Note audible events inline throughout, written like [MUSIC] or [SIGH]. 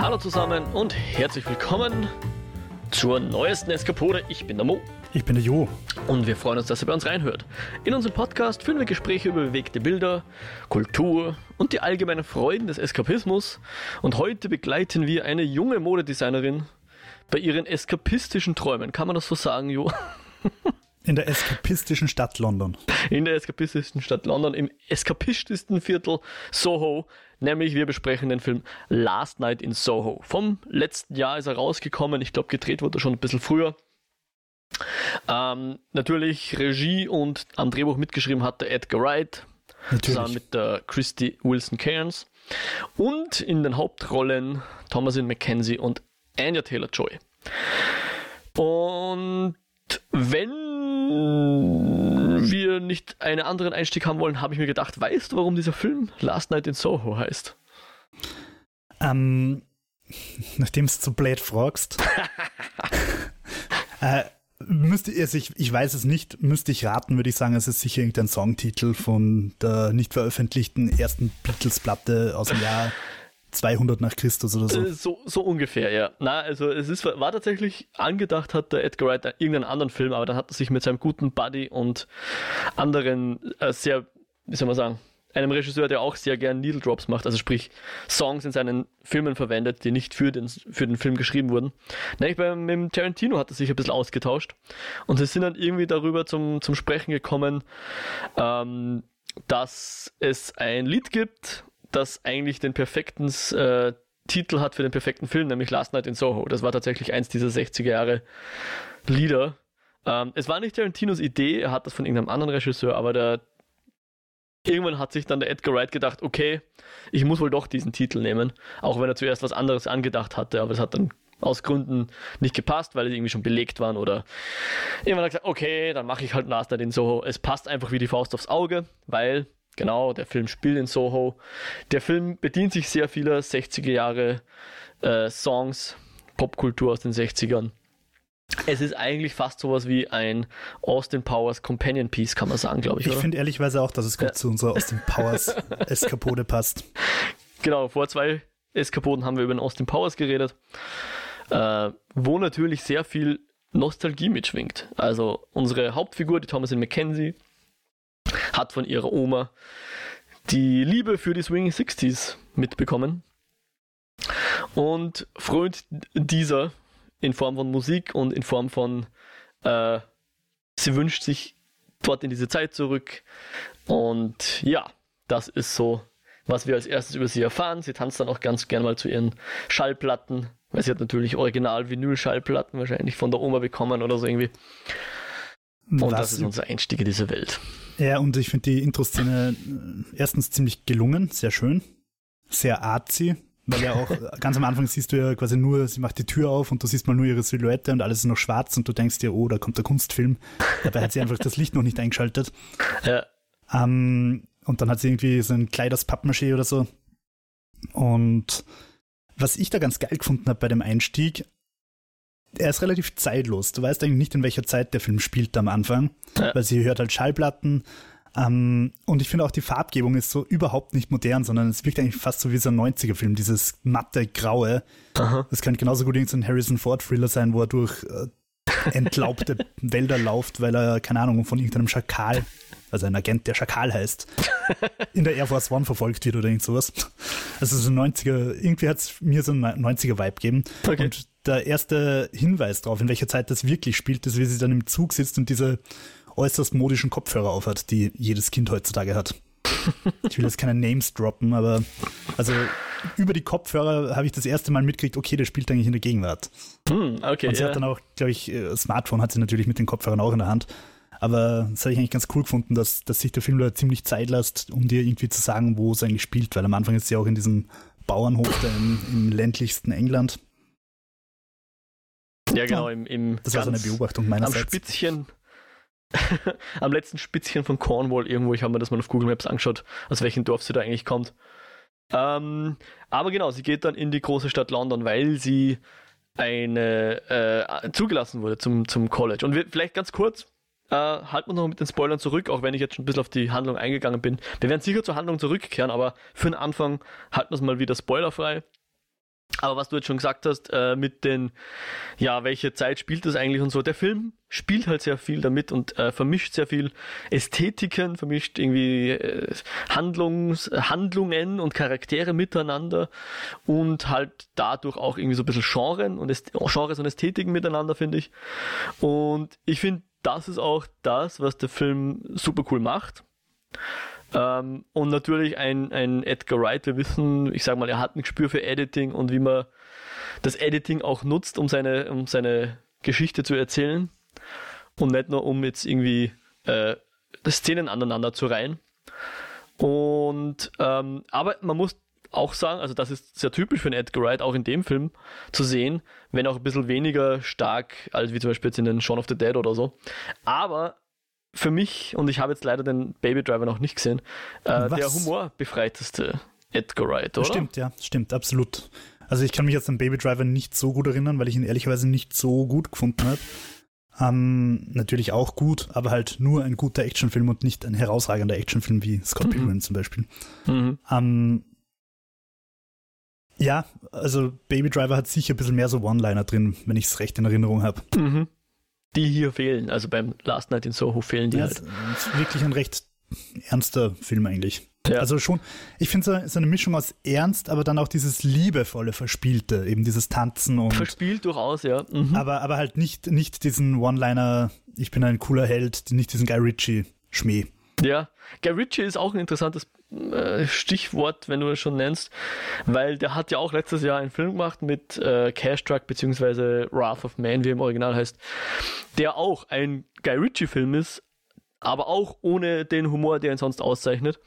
Hallo zusammen und herzlich willkommen zur neuesten Eskapode. Ich bin der Mo. Ich bin der Jo. Und wir freuen uns, dass ihr bei uns reinhört. In unserem Podcast führen wir Gespräche über bewegte Bilder, Kultur und die allgemeinen Freuden des Eskapismus. Und heute begleiten wir eine junge Modedesignerin bei ihren eskapistischen Träumen. Kann man das so sagen, Jo? [LAUGHS] In der eskapistischen Stadt London. In der eskapistischen Stadt London, im eskapistischsten Viertel Soho. Nämlich wir besprechen den Film Last Night in Soho. Vom letzten Jahr ist er rausgekommen. Ich glaube, gedreht wurde er schon ein bisschen früher. Ähm, natürlich Regie und am Drehbuch mitgeschrieben hat der Edgar Wright. Natürlich. Zusammen mit der Christy Wilson Cairns. Und in den Hauptrollen Thomasin McKenzie und Anya Taylor-Joy. Und wenn wir nicht einen anderen Einstieg haben wollen, habe ich mir gedacht, weißt du, warum dieser Film Last Night in Soho heißt? Ähm, [LAUGHS] nachdem du zu blöd fragst. [LAUGHS] äh, müsste also ich, ich weiß es nicht, müsste ich raten, würde ich sagen, es ist sicher irgendein Songtitel von der nicht veröffentlichten ersten Beatles-Platte aus dem Jahr 200 nach Christus oder so. Äh, so. So ungefähr, ja. Na, also es ist, war tatsächlich angedacht, hat der Edgar Wright irgendeinen anderen Film, aber dann hat er sich mit seinem guten Buddy und anderen äh, sehr, wie soll man sagen, einem Regisseur, der auch sehr gern Needle Drops macht, also sprich Songs in seinen Filmen verwendet, die nicht für den, für den Film geschrieben wurden. Nämlich beim mit dem Tarantino hat er sich ein bisschen ausgetauscht und sie sind dann irgendwie darüber zum, zum Sprechen gekommen, ähm, dass es ein Lied gibt das eigentlich den perfekten äh, Titel hat für den perfekten Film, nämlich Last Night in Soho. Das war tatsächlich eins dieser 60er Jahre Lieder. Ähm, es war nicht Tarantinos Idee, er hat das von irgendeinem anderen Regisseur, aber der Irgendwann hat sich dann der Edgar Wright gedacht, okay, ich muss wohl doch diesen Titel nehmen, auch wenn er zuerst was anderes angedacht hatte, aber es hat dann aus Gründen nicht gepasst, weil sie irgendwie schon belegt waren oder irgendwann hat er gesagt, okay, dann mache ich halt Last Night in Soho. Es passt einfach wie die Faust aufs Auge, weil Genau, der Film spielt in Soho. Der Film bedient sich sehr vieler 60er Jahre äh, Songs, Popkultur aus den 60ern. Es ist eigentlich fast sowas wie ein Austin Powers Companion Piece, kann man sagen, glaube ich. Ich finde ehrlichweise auch, dass es gut ja. zu unserer Austin Powers [LAUGHS] Eskapode passt. Genau, vor zwei Eskapoden haben wir über den Austin Powers geredet, äh, wo natürlich sehr viel Nostalgie mitschwingt. Also unsere Hauptfigur, die Thomasin McKenzie, hat von ihrer Oma die Liebe für die Swing 60s mitbekommen und frönt dieser in Form von Musik und in Form von äh, sie wünscht sich dort in diese Zeit zurück und ja, das ist so, was wir als erstes über sie erfahren. Sie tanzt dann auch ganz gern mal zu ihren Schallplatten, weil sie hat natürlich original Vinyl-Schallplatten wahrscheinlich von der Oma bekommen oder so irgendwie. Und was das ist unser Einstieg in diese Welt. Ja, und ich finde die Intro-Szene äh, erstens ziemlich gelungen, sehr schön, sehr artsy, weil ja auch ganz am Anfang siehst du ja quasi nur, sie macht die Tür auf und du siehst mal nur ihre Silhouette und alles ist noch schwarz und du denkst dir, oh, da kommt der Kunstfilm. Dabei hat sie einfach das Licht noch nicht eingeschaltet. Ja. Ähm, und dann hat sie irgendwie so ein Kleid aus Pappmaché oder so. Und was ich da ganz geil gefunden habe bei dem Einstieg, er ist relativ zeitlos. Du weißt eigentlich nicht, in welcher Zeit der Film spielt am Anfang, ja. weil sie hört halt Schallplatten. Ähm, und ich finde auch die Farbgebung ist so überhaupt nicht modern, sondern es wirkt eigentlich fast so wie so ein 90er-Film, dieses matte Graue. Aha. Das könnte genauso gut irgendein Harrison Ford-Thriller sein, wo er durch äh, entlaubte [LAUGHS] Wälder läuft, weil er, keine Ahnung, von irgendeinem Schakal, also ein Agent, der Schakal heißt, in der Air Force One verfolgt wird oder irgend sowas. Also so ein 90er, irgendwie hat es mir so einen 90er-Vibe gegeben. Okay. Und der erste Hinweis darauf, in welcher Zeit das wirklich spielt, ist, wie sie dann im Zug sitzt und diese äußerst modischen Kopfhörer aufhat, die jedes Kind heutzutage hat. Ich will jetzt keine Names droppen, aber also über die Kopfhörer habe ich das erste Mal mitgekriegt, okay, der spielt eigentlich in der Gegenwart. Hm, okay, und sie ja. hat dann auch, glaube ich, äh, Smartphone hat sie natürlich mit den Kopfhörern auch in der Hand. Aber das habe ich eigentlich ganz cool gefunden, dass, dass sich der Film da ziemlich Zeit lässt, um dir irgendwie zu sagen, wo es eigentlich spielt, weil am Anfang ist sie auch in diesem Bauernhof da im, im ländlichsten England. Ja, genau, im, im das war so eine Beobachtung meinerseits. Am Spitzchen, [LAUGHS] am letzten Spitzchen von Cornwall irgendwo, ich habe mir das mal auf Google Maps angeschaut, aus welchem Dorf sie da eigentlich kommt. Ähm, aber genau, sie geht dann in die große Stadt London, weil sie eine äh, zugelassen wurde zum, zum College. Und wir, vielleicht ganz kurz, äh, halten wir noch mit den Spoilern zurück, auch wenn ich jetzt schon ein bisschen auf die Handlung eingegangen bin. Wir werden sicher zur Handlung zurückkehren, aber für den Anfang halten wir es mal wieder spoilerfrei. Aber was du jetzt schon gesagt hast, äh, mit den, ja, welche Zeit spielt das eigentlich und so, der Film spielt halt sehr viel damit und äh, vermischt sehr viel Ästhetiken, vermischt irgendwie äh, Handlungs, Handlungen und Charaktere miteinander und halt dadurch auch irgendwie so ein bisschen Genren und Äst Genres und Ästhetiken miteinander, finde ich. Und ich finde, das ist auch das, was der Film super cool macht. Ähm, und natürlich ein, ein Edgar Wright, wir wissen, ich sag mal, er hat ein Gespür für Editing und wie man das Editing auch nutzt, um seine, um seine Geschichte zu erzählen. Und nicht nur, um jetzt irgendwie äh, Szenen aneinander zu reihen. Und ähm, aber man muss auch sagen, also das ist sehr typisch für einen Edgar Wright, auch in dem Film zu sehen, wenn auch ein bisschen weniger stark, als wie zum Beispiel jetzt in den Shaun of the Dead oder so. Aber für mich, und ich habe jetzt leider den Baby Driver noch nicht gesehen, äh, der humorbefreiteste Edgar Wright, oder? Stimmt, ja, stimmt, absolut. Also ich kann mich jetzt an Baby Driver nicht so gut erinnern, weil ich ihn ehrlicherweise nicht so gut gefunden habe. Ähm, natürlich auch gut, aber halt nur ein guter Actionfilm und nicht ein herausragender Actionfilm wie Scott mhm. Pilgrim zum Beispiel. Mhm. Ähm, ja, also Baby Driver hat sicher ein bisschen mehr so One-Liner drin, wenn ich es recht in Erinnerung habe. Mhm die hier fehlen. Also beim Last Night in Soho fehlen die ja, halt. Das ist wirklich ein recht ernster Film eigentlich. Ja. Also schon, ich finde es so eine Mischung aus Ernst, aber dann auch dieses liebevolle, verspielte, eben dieses Tanzen und. Verspielt durchaus, ja. Mhm. Aber, aber halt nicht, nicht diesen One-Liner, ich bin ein cooler Held, nicht diesen Guy Ritchie-Schmäh. Ja, Guy Ritchie ist auch ein interessantes Stichwort, wenn du es schon nennst, weil der hat ja auch letztes Jahr einen Film gemacht mit äh, Cash Truck beziehungsweise Wrath of Man, wie im Original heißt, der auch ein Guy Ritchie-Film ist, aber auch ohne den Humor, der ihn sonst auszeichnet.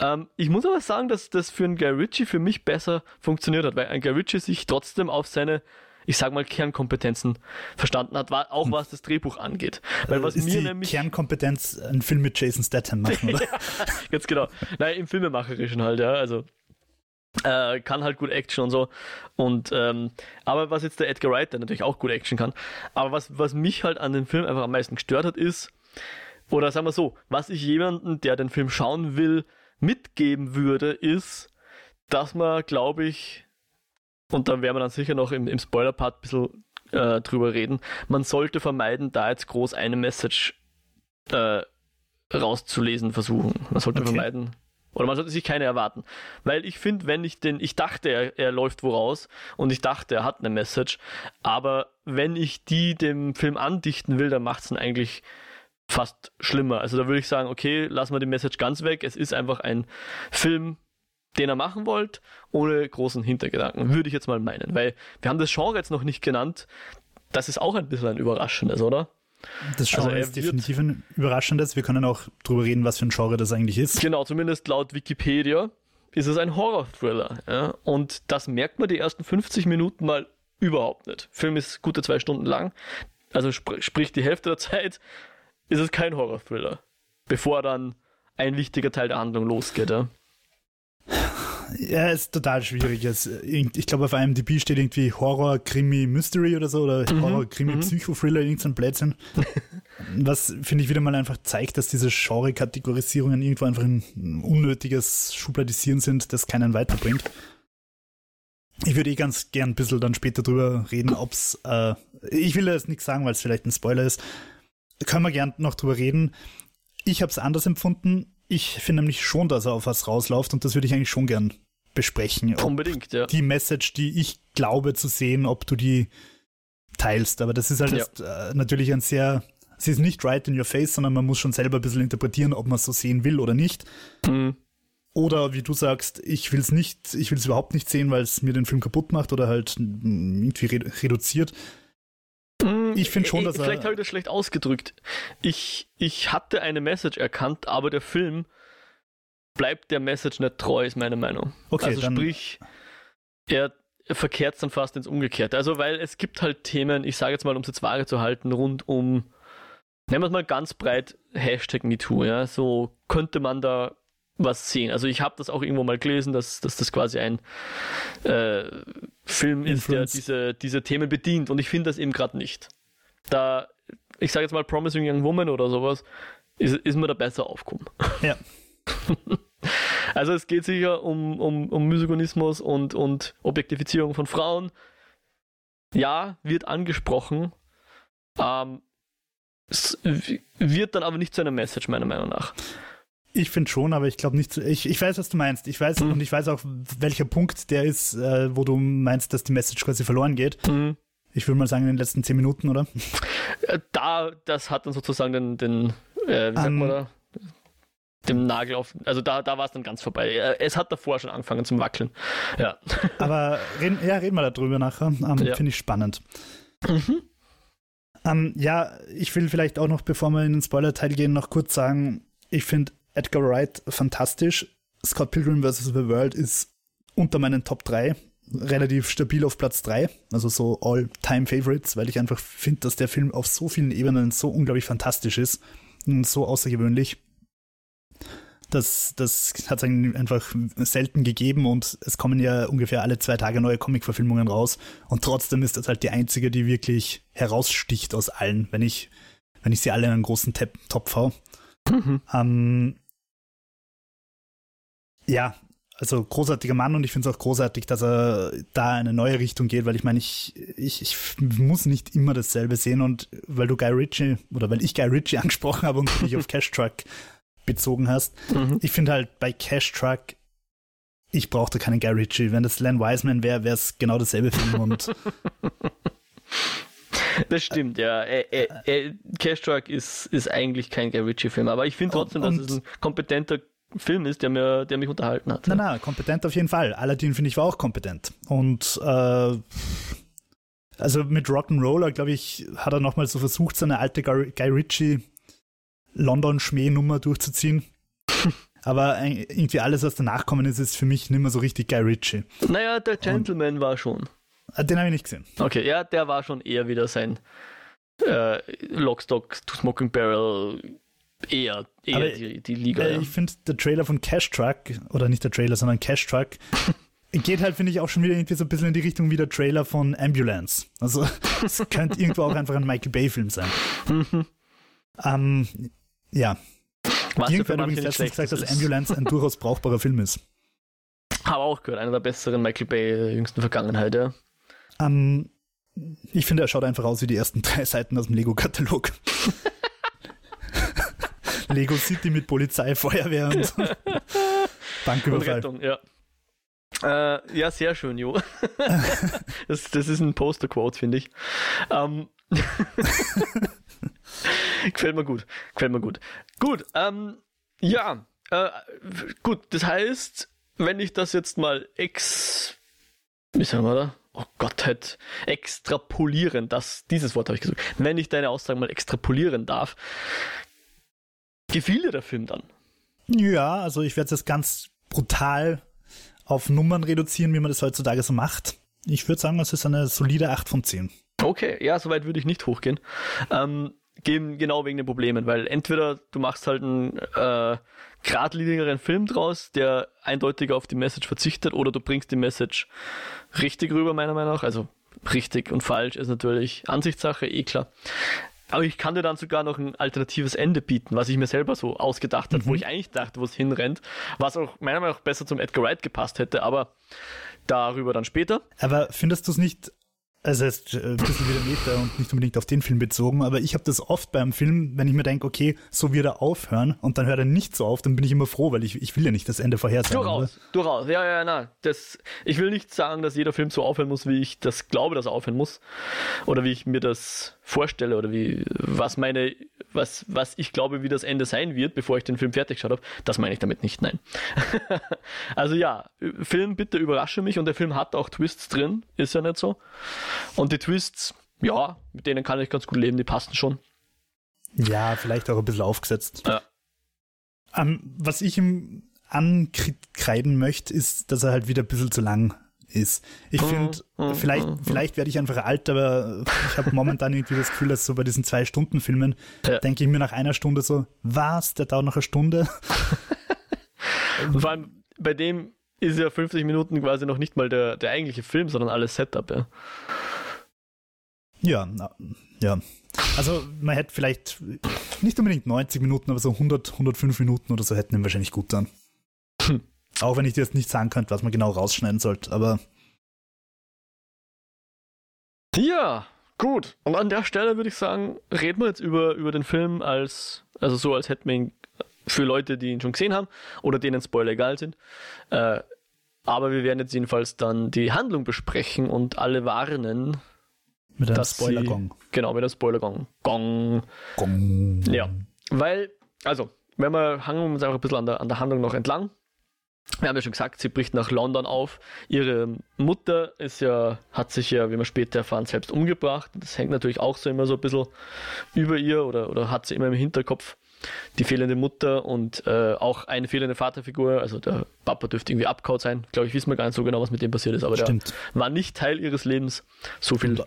Ähm, ich muss aber sagen, dass das für einen Guy Ritchie für mich besser funktioniert hat, weil ein Guy Ritchie sich trotzdem auf seine ich sag mal, Kernkompetenzen verstanden hat, auch hm. was das Drehbuch angeht. Weil was ist mir die nämlich. Kernkompetenz, einen Film mit Jason Statham machen, oder? [LAUGHS] ja, ganz genau. Nein, im Filmemacherischen halt, ja. Also äh, kann halt gut Action und so. Und ähm, aber was jetzt der Edgar Wright, der natürlich auch gut Action kann, aber was, was mich halt an dem Film einfach am meisten gestört hat, ist, oder sagen wir so, was ich jemanden, der den Film schauen will, mitgeben würde, ist, dass man, glaube ich, und dann werden wir dann sicher noch im, im Spoiler-Part ein bisschen äh, drüber reden. Man sollte vermeiden, da jetzt groß eine Message äh, rauszulesen versuchen. Man sollte okay. vermeiden. Oder man sollte sich keine erwarten. Weil ich finde, wenn ich den, ich dachte, er, er läuft woraus und ich dachte, er hat eine Message, aber wenn ich die dem Film andichten will, dann macht es ihn eigentlich fast schlimmer. Also da würde ich sagen, okay, lassen wir die Message ganz weg. Es ist einfach ein Film, den er machen wollt, ohne großen Hintergedanken, würde ich jetzt mal meinen. Weil wir haben das Genre jetzt noch nicht genannt. Das ist auch ein bisschen ein überraschendes, oder? Das Genre also ist definitiv ein überraschendes. Wir können auch drüber reden, was für ein Genre das eigentlich ist. Genau, zumindest laut Wikipedia ist es ein Horror-Thriller. Ja? Und das merkt man die ersten 50 Minuten mal überhaupt nicht. Film ist gute zwei Stunden lang. Also sp sprich die Hälfte der [LAUGHS] Zeit ist es kein Horror-Thriller. Bevor dann ein wichtiger Teil der Handlung losgeht. Ja? Ja, ist total schwierig. Ich glaube, auf IMDb steht irgendwie Horror, Krimi, Mystery oder so, oder mhm, Horror, Krimi, mhm. Psycho-Thriller, irgendein Blödsinn. [LAUGHS] Was, finde ich, wieder mal einfach zeigt, dass diese Genre-Kategorisierungen irgendwo einfach ein unnötiges Schubladisieren sind, das keinen weiterbringt. Ich würde eh ganz gern ein bisschen dann später drüber reden, ob's, äh, ich will jetzt nichts sagen, weil es vielleicht ein Spoiler ist. Können wir gern noch drüber reden. Ich habe es anders empfunden ich finde nämlich schon, dass er auf was rausläuft und das würde ich eigentlich schon gern besprechen. Unbedingt, ja. Die Message, die ich glaube zu sehen, ob du die teilst. Aber das ist halt ja. jetzt, äh, natürlich ein sehr, sie ist nicht right in your face, sondern man muss schon selber ein bisschen interpretieren, ob man es so sehen will oder nicht. Mhm. Oder wie du sagst, ich will es nicht, ich will es überhaupt nicht sehen, weil es mir den Film kaputt macht oder halt irgendwie reduziert. Ich finde schon, dass er. Vielleicht habe ich das schlecht ausgedrückt. Ich, ich hatte eine Message erkannt, aber der Film bleibt der Message nicht treu, ist meine Meinung. Okay, also sprich, er verkehrt dann fast ins Umgekehrte. Also, weil es gibt halt Themen, ich sage jetzt mal, um es jetzt vage zu halten, rund um, nennen wir es mal ganz breit, Hashtag MeToo, ja. So könnte man da was sehen. Also ich habe das auch irgendwo mal gelesen, dass, dass das quasi ein äh, Film ist, der diese, diese Themen bedient. Und ich finde das eben gerade nicht. Da, ich sage jetzt mal Promising Young Woman oder sowas, ist, ist mir da besser aufgekommen. Ja. [LAUGHS] Also es geht sicher um, um, um Misogynismus und, und Objektifizierung von Frauen. Ja, wird angesprochen. Ähm, wird dann aber nicht zu einer Message, meiner Meinung nach. Ich finde schon, aber ich glaube nicht. Ich, ich weiß, was du meinst. Ich weiß mhm. und ich weiß auch, welcher Punkt der ist, äh, wo du meinst, dass die Message quasi verloren geht. Mhm. Ich würde mal sagen, in den letzten zehn Minuten, oder? Äh, da, das hat dann sozusagen den, den äh, wie sagt um, man da? Dem Nagel auf. Also da, da war es dann ganz vorbei. Äh, es hat davor schon angefangen zum Wackeln. Ja. [LAUGHS] Aber reden, ja, reden wir darüber nachher. Um, ja. Finde ich spannend. Mhm. Um, ja, ich will vielleicht auch noch, bevor wir in den Spoiler-Teil gehen, noch kurz sagen, ich finde Edgar Wright fantastisch. Scott Pilgrim vs. The World ist unter meinen Top 3 relativ stabil auf Platz 3, also so All-Time-Favorites, weil ich einfach finde, dass der Film auf so vielen Ebenen so unglaublich fantastisch ist und so außergewöhnlich. Das, das hat es einfach selten gegeben und es kommen ja ungefähr alle zwei Tage neue Comic-Verfilmungen raus und trotzdem ist das halt die einzige, die wirklich heraussticht aus allen, wenn ich, wenn ich sie alle in einen großen Topf hau. Mhm. Ähm, ja, also großartiger Mann und ich finde es auch großartig, dass er da eine neue Richtung geht, weil ich meine, ich, ich, ich muss nicht immer dasselbe sehen und weil du Guy Ritchie oder weil ich Guy Ritchie [LAUGHS] angesprochen habe und dich auf [LAUGHS] Cash Truck bezogen hast, mhm. ich finde halt bei Cash Truck, ich brauchte keinen Guy Ritchie. Wenn das Len Wiseman wäre, wäre es genau dasselbe Film und [LAUGHS] Das stimmt, ja. Äh, Cash Truck ist, ist eigentlich kein Guy Ritchie-Film, aber ich finde trotzdem, dass es ein kompetenter Film ist, der, mir, der mich unterhalten hat. Nein, nein, kompetent auf jeden Fall. Aladdin, finde ich, war auch kompetent. Und äh, also mit Rock'n'Roller, glaube ich, hat er nochmal so versucht, seine alte Guy Ritchie London-Schmäh-Nummer durchzuziehen. [LAUGHS] Aber irgendwie alles, was danach kommen ist, ist für mich nicht mehr so richtig Guy Ritchie. Naja, der Gentleman Und, war schon. Ah, den habe ich nicht gesehen. Okay, ja, der war schon eher wieder sein äh, Lockstock to Smoking Barrel eher, eher die, die, Liga. Äh, ja. Ich finde, der Trailer von Cash Truck, oder nicht der Trailer, sondern Cash Truck, [LAUGHS] geht halt, finde ich, auch schon wieder irgendwie so ein bisschen in die Richtung wie der Trailer von Ambulance. Also, [LAUGHS] es könnte irgendwo auch einfach ein Michael Bay-Film sein. Ähm, ja. Was Irgendwer hat übrigens letztens gesagt, dass Ambulance ein [LAUGHS] durchaus brauchbarer Film ist. Habe auch gehört, einer der besseren Michael Bay der jüngsten Vergangenheit, ja. Ähm, ich finde, er schaut einfach aus wie die ersten drei Seiten aus dem Lego-Katalog. Lego City mit Polizei, Feuerwehr und Banküberfall. [LAUGHS] Und Rettung, ja. Äh, ja, sehr schön, Jo. [LAUGHS] das, das ist ein Poster-Quote, finde ich. Ähm, [LAUGHS] gefällt mir gut. Gefällt mir gut. Gut, ähm, ja, äh, gut, das heißt, wenn ich das jetzt mal ex. Wie sagen wir da? Oh Gott, halt extrapolieren, das, dieses Wort habe ich gesagt. Wenn ich deine Aussage mal extrapolieren darf, Gefiel dir der Film dann? Ja, also ich werde es jetzt ganz brutal auf Nummern reduzieren, wie man das heutzutage so macht. Ich würde sagen, es ist eine solide 8 von 10. Okay, ja, soweit würde ich nicht hochgehen. Ähm, genau wegen den Problemen, weil entweder du machst halt einen äh, geradlinigeren Film draus, der eindeutig auf die Message verzichtet, oder du bringst die Message richtig rüber, meiner Meinung nach. Also richtig und falsch ist natürlich Ansichtssache, eh klar. Aber ich kann dir dann sogar noch ein alternatives Ende bieten, was ich mir selber so ausgedacht habe, mhm. wo ich eigentlich dachte, wo es hinrennt, was auch meiner Meinung nach besser zum Edgar Wright gepasst hätte, aber darüber dann später. Aber findest du es nicht also es ist ein bisschen wieder Meta und nicht unbedingt auf den Film bezogen, aber ich habe das oft beim Film, wenn ich mir denke, okay, so wird er aufhören und dann hört er nicht so auf, dann bin ich immer froh, weil ich, ich will ja nicht das Ende vorhersagen. Durchaus, oder? durchaus, ja, ja, nein. Das, ich will nicht sagen, dass jeder Film so aufhören muss, wie ich das glaube, dass er aufhören muss. Oder wie ich mir das vorstelle oder wie, was meine, was, was ich glaube, wie das Ende sein wird, bevor ich den Film fertig geschaut habe. Das meine ich damit nicht, nein. [LAUGHS] also ja, Film, bitte überrasche mich und der Film hat auch Twists drin, ist ja nicht so. Und die Twists, ja, mit denen kann ich ganz gut leben, die passen schon. Ja, vielleicht auch ein bisschen aufgesetzt. Ja. Um, ähm, was ich ihm ankreiden möchte, ist, dass er halt wieder ein bisschen zu lang ist. Ich mhm, finde, mhm, vielleicht, mhm, vielleicht werde ich einfach alt, aber ich habe momentan [LAUGHS] irgendwie das Gefühl, dass so bei diesen Zwei-Stunden-Filmen ja. denke ich mir nach einer Stunde so, was, der dauert noch eine Stunde? [LAUGHS] Vor allem bei dem ist ja 50 Minuten quasi noch nicht mal der, der eigentliche Film, sondern alles Setup, ja. Ja, na, ja. Also man hätte vielleicht nicht unbedingt 90 Minuten, aber so 100, 105 Minuten oder so hätten ihn wahrscheinlich gut dann. Auch wenn ich dir jetzt nicht sagen könnte, was man genau rausschneiden sollte, aber. Ja, gut. Und an der Stelle würde ich sagen, reden wir jetzt über, über den Film als, also so, als hätten wir ihn für Leute, die ihn schon gesehen haben oder denen Spoiler egal sind. Äh, aber wir werden jetzt jedenfalls dann die Handlung besprechen und alle warnen. Mit einem Spoiler-Gong. Genau, mit einem Spoiler-Gong. Gong. Gong. Ja, weil, also, wenn wir hangen uns einfach ein bisschen an der, an der Handlung noch entlang. Wir haben ja schon gesagt, sie bricht nach London auf. Ihre Mutter ist ja, hat sich ja, wie wir später erfahren, selbst umgebracht. Das hängt natürlich auch so immer so ein bisschen über ihr oder, oder hat sie immer im Hinterkopf. Die fehlende Mutter und äh, auch eine fehlende Vaterfigur, also der Papa dürfte irgendwie abgehauen sein. Glaube ich, wissen wir gar nicht so genau, was mit dem passiert ist, aber Stimmt. der war nicht Teil ihres Lebens. So viel.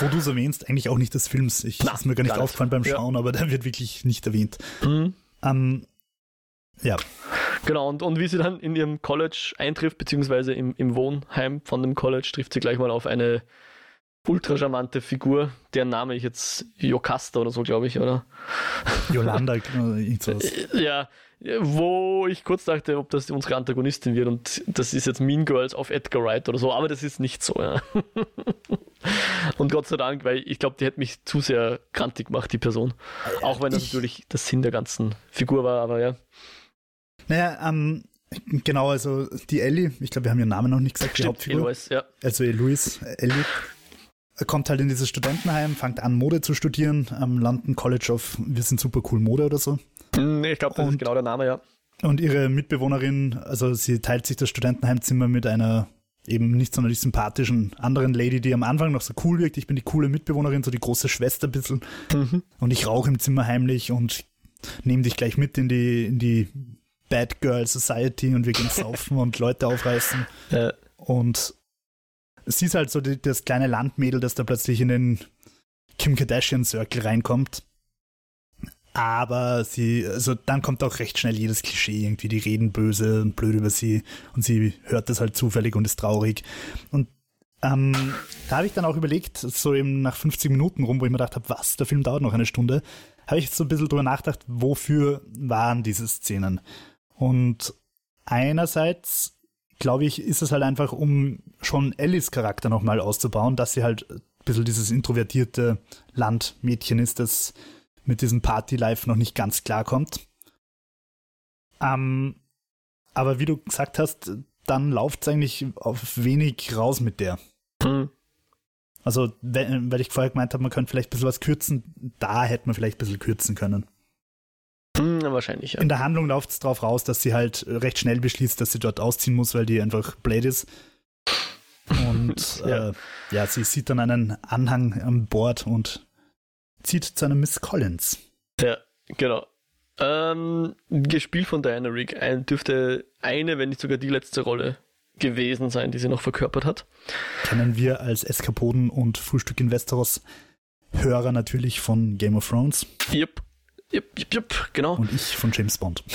Wo du es erwähnst, eigentlich auch nicht des Films. Ich Na, ist mir gar nicht gar aufgefallen beim Ja. Schauen, aber der wird wirklich nicht erwähnt. Mhm. Ähm, ja, Genau, und, und wie sie dann in ihrem College eintrifft, beziehungsweise im, im Wohnheim von dem College, trifft sie gleich mal auf eine ultra charmante Figur, deren Name ich jetzt Jocasta oder so, glaube ich, oder? Yolanda, [LAUGHS] äh, irgend sowas. Ja, wo ich kurz dachte, ob das unsere Antagonistin wird und das ist jetzt Mean Girls auf Edgar Wright oder so, aber das ist nicht so, ja. [LAUGHS] Und Gott sei Dank, weil ich glaube, die hätte mich zu sehr krantig gemacht, die Person. Auch wenn das ich- natürlich das Sinn der ganzen Figur war, aber ja. Naja, ähm, genau, also die Ellie, ich glaube, wir haben ihren Namen noch nicht gesagt, die Stimmt, Hauptfigur. Eloise, ja. also Louis, Ellie, kommt halt in dieses Studentenheim, fängt an, Mode zu studieren am London College of Wir sind super cool Mode oder so. Hm, Ich glaube, das ist Und- genau der Name, ja. Und ihre Mitbewohnerin, also sie teilt sich das Studentenheimzimmer mit einer eben nicht sonderlich sympathischen anderen Lady, die am Anfang noch so cool wirkt. Ich bin die coole Mitbewohnerin, so die große Schwester ein bisschen. Mhm. Und ich rauche im Zimmer heimlich und nehme dich gleich mit in die, in die Bad Girl Society und wir gehen [LAUGHS] saufen und Leute aufreißen. Äh, Und sie ist halt so die, das kleine Landmädel, das da plötzlich in den Kim Kardashian Circle reinkommt. Aber sie, also dann kommt auch recht schnell jedes Klischee irgendwie, die reden böse und blöd über sie und sie hört das halt zufällig und ist traurig. Und ähm, da habe ich dann auch überlegt, so eben nach 50 Minuten rum, wo ich mir gedacht habe, was, der Film dauert noch eine Stunde, habe ich so ein bisschen drüber nachgedacht, wofür waren diese Szenen? Und einerseits, glaube ich, ist es halt einfach, um schon Ellis Charakter nochmal auszubauen, dass sie halt ein bisschen dieses introvertierte Landmädchen ist, das mit diesem Party-Life noch nicht ganz klarkommt. Ähm, aber wie du gesagt hast, dann läuft es eigentlich auf wenig raus mit der. hm. Also, weil ich vorher gemeint habe, man könnte vielleicht ein bisschen was kürzen, da hätte man vielleicht ein bisschen kürzen können. Hm, wahrscheinlich, ja. In der Handlung läuft es darauf raus, dass sie halt recht schnell beschließt, dass sie dort ausziehen muss, weil die einfach blöd ist. Und [LAUGHS] Ja. Äh, ja, sie sieht dann einen Anhang an Bord und zieht zu einer Miss Collins. Ja, genau. Ähm, gespielt von Diana Rigg. Ein, dürfte eine, wenn nicht sogar die letzte Rolle gewesen sein, die sie noch verkörpert hat. Kennen wir als Eskapoden und Frühstück in Westeros Hörer natürlich von Game of Thrones Jupp, jupp, jupp, jupp, genau. und ich von James Bond. [LAUGHS]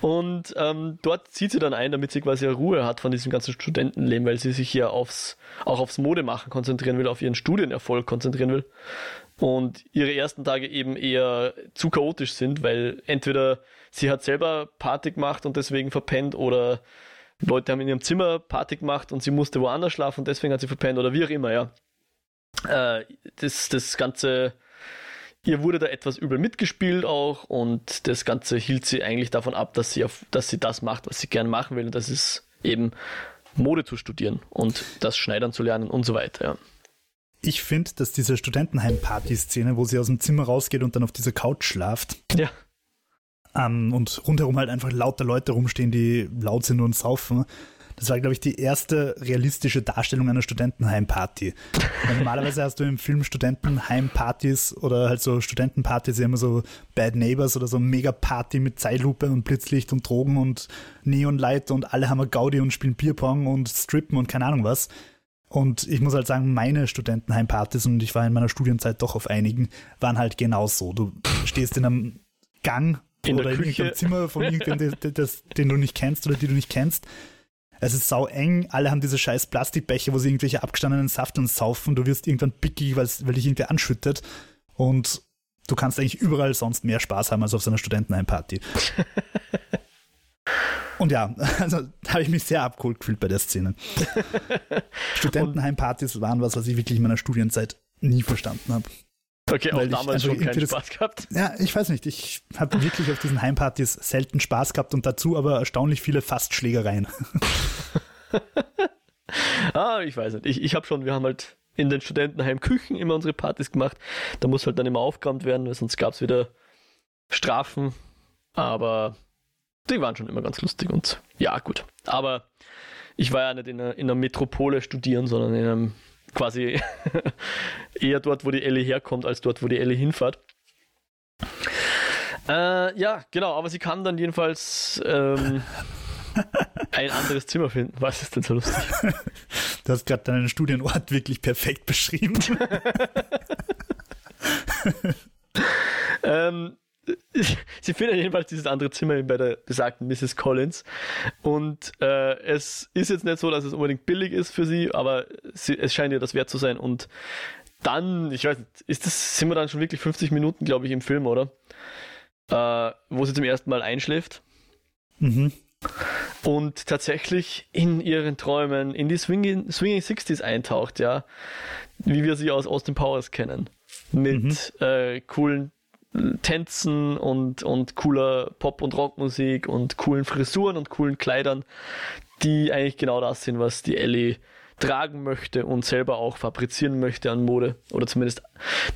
Und ähm, dort zieht sie dann ein, damit sie quasi Ruhe hat von diesem ganzen Studentenleben, weil sie sich hier aufs, auch aufs Modemachen konzentrieren will, auf ihren Studienerfolg konzentrieren will. Und ihre ersten Tage eben eher zu chaotisch sind, weil entweder sie hat selber Party gemacht und deswegen verpennt oder Leute haben in ihrem Zimmer Party gemacht und sie musste woanders schlafen und deswegen hat sie verpennt oder wie auch immer, ja. Äh, das, das Ganze ihr wurde da etwas übel mitgespielt auch und das Ganze hielt sie eigentlich davon ab, dass sie, auf, dass sie das macht, was sie gern machen will und das ist eben Mode zu studieren und das Schneidern zu lernen und so weiter. Ja. Ich finde, dass diese Studentenheim-Party-Szene, wo sie aus dem Zimmer rausgeht und dann auf dieser Couch schlaft, ja. ähm, und rundherum halt einfach lauter Leute rumstehen, die laut sind und saufen. Das war, glaube ich, die erste realistische Darstellung einer Studentenheimparty. Normalerweise hast du im Film Studentenheimpartys oder halt so Studentenpartys immer so Bad Neighbors oder so Mega-Party mit Zeitlupe und Blitzlicht und Drogen und Neonlight und alle haben Gaudi und spielen Bierpong und strippen und keine Ahnung was. Und ich muss halt sagen, meine Studentenheimpartys, und ich war in meiner Studienzeit doch auf einigen, waren halt genau so. Du stehst in einem Gang In der oder in irgendeinem Zimmer von irgendjemandem, das- den du nicht kennst oder die du nicht kennst. Es ist sau eng, alle haben diese scheiß Plastikbecher, wo sie irgendwelche abgestandenen Saft und saufen. Du wirst irgendwann pickig, weil dich irgendwer anschüttet. Und du kannst eigentlich überall sonst mehr Spaß haben als auf so einer Studentenheimparty. [LAUGHS] Und ja, also da habe ich mich sehr abgeholt gefühlt bei der Szene. [LAUGHS] Studentenheimpartys waren was, was ich wirklich in meiner Studienzeit nie verstanden habe. Okay, auch damals schon keinen Spaß gehabt. Ja, ich weiß nicht. Ich habe wirklich auf diesen Heimpartys selten Spaß gehabt und dazu aber erstaunlich viele Fastschlägereien. [LAUGHS] ah, ich weiß nicht. Ich, ich habe schon, wir haben halt in den Studentenheimküchen immer unsere Partys gemacht. Da muss halt dann immer aufgeräumt werden, weil sonst gab es wieder Strafen. Aber die waren schon immer ganz lustig und ja, gut. Aber ich war ja nicht in einer, in einer Metropole studieren, sondern in einem quasi [LAUGHS] eher dort, wo die Ellie herkommt, als dort, wo die Ellie hinfährt. Äh, ja, genau, aber sie kann dann jedenfalls ähm, [LAUGHS] ein anderes Zimmer finden. Was ist denn so lustig? Du hast gerade deinen Studienort wirklich perfekt beschrieben. [LAUGHS] ähm, sie findet jedenfalls dieses andere Zimmer bei der besagten Mrs. Collins. Und äh, es ist jetzt nicht so, dass es unbedingt billig ist für sie, aber sie, es scheint ihr das wert zu sein. Und dann, ich weiß nicht, ist das, sind wir dann schon wirklich 50 Minuten, glaube ich, im Film, oder? Äh, wo sie zum ersten Mal einschläft. Mhm. Und tatsächlich in ihren Träumen in die Swinging, Swinging 60s eintaucht, ja. Wie wir sie aus Austin Powers kennen. Mit mhm. äh, coolen Tänzen und, und cooler Pop- und Rockmusik und coolen Frisuren und coolen Kleidern, die eigentlich genau das sind, was die Ellie tragen möchte und selber auch fabrizieren möchte an Mode oder zumindest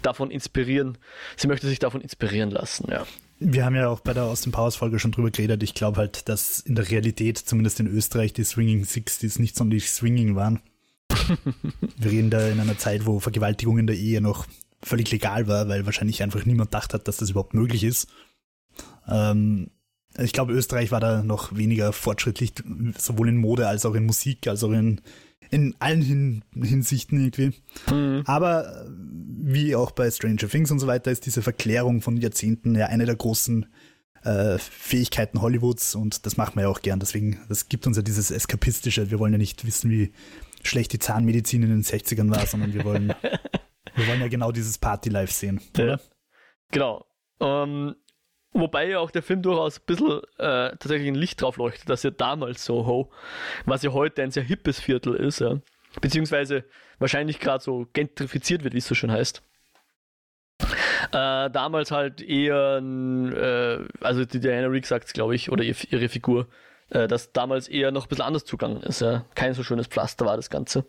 davon inspirieren. Sie möchte sich davon inspirieren lassen, ja. Wir haben ja auch bei der Austin Powers Folge schon drüber geredet. Ich glaube halt, dass in der Realität, zumindest in Österreich, die Swinging Sixties nicht sonderlich swinging waren. [LAUGHS] Wir reden da in einer Zeit, wo Vergewaltigung in der Ehe noch völlig legal war, weil wahrscheinlich einfach niemand gedacht hat, dass das überhaupt möglich ist. Ähm, ich glaube, Österreich war da noch weniger fortschrittlich, sowohl in Mode als auch in Musik, als auch in, in allen Hin Hinsichten irgendwie. Mhm. Aber wie auch bei Stranger Things und so weiter ist diese Verklärung von Jahrzehnten ja eine der großen äh, Fähigkeiten Hollywoods und das machen wir ja auch gern. Deswegen, das gibt uns ja dieses Eskapistische. Wir wollen ja nicht wissen, wie schlecht die Zahnmedizin in den 60ern war, sondern wir wollen [LAUGHS] Wir wollen ja genau dieses Party-Life sehen, oder? Genau. Ähm, wobei ja auch der Film durchaus ein bisschen äh, tatsächlich ein Licht drauf leuchtet, dass ja damals Soho, was ja heute ein sehr hippes Viertel ist, ja, beziehungsweise wahrscheinlich gerade so gentrifiziert wird, wie es so schön heißt. Äh, damals halt eher, äh, also die Diana Rigg sagt es, glaube ich, oder ihre Figur, äh, dass damals eher noch ein bisschen anders zugangen ist. Ja. Kein so schönes Pflaster war das Ganze.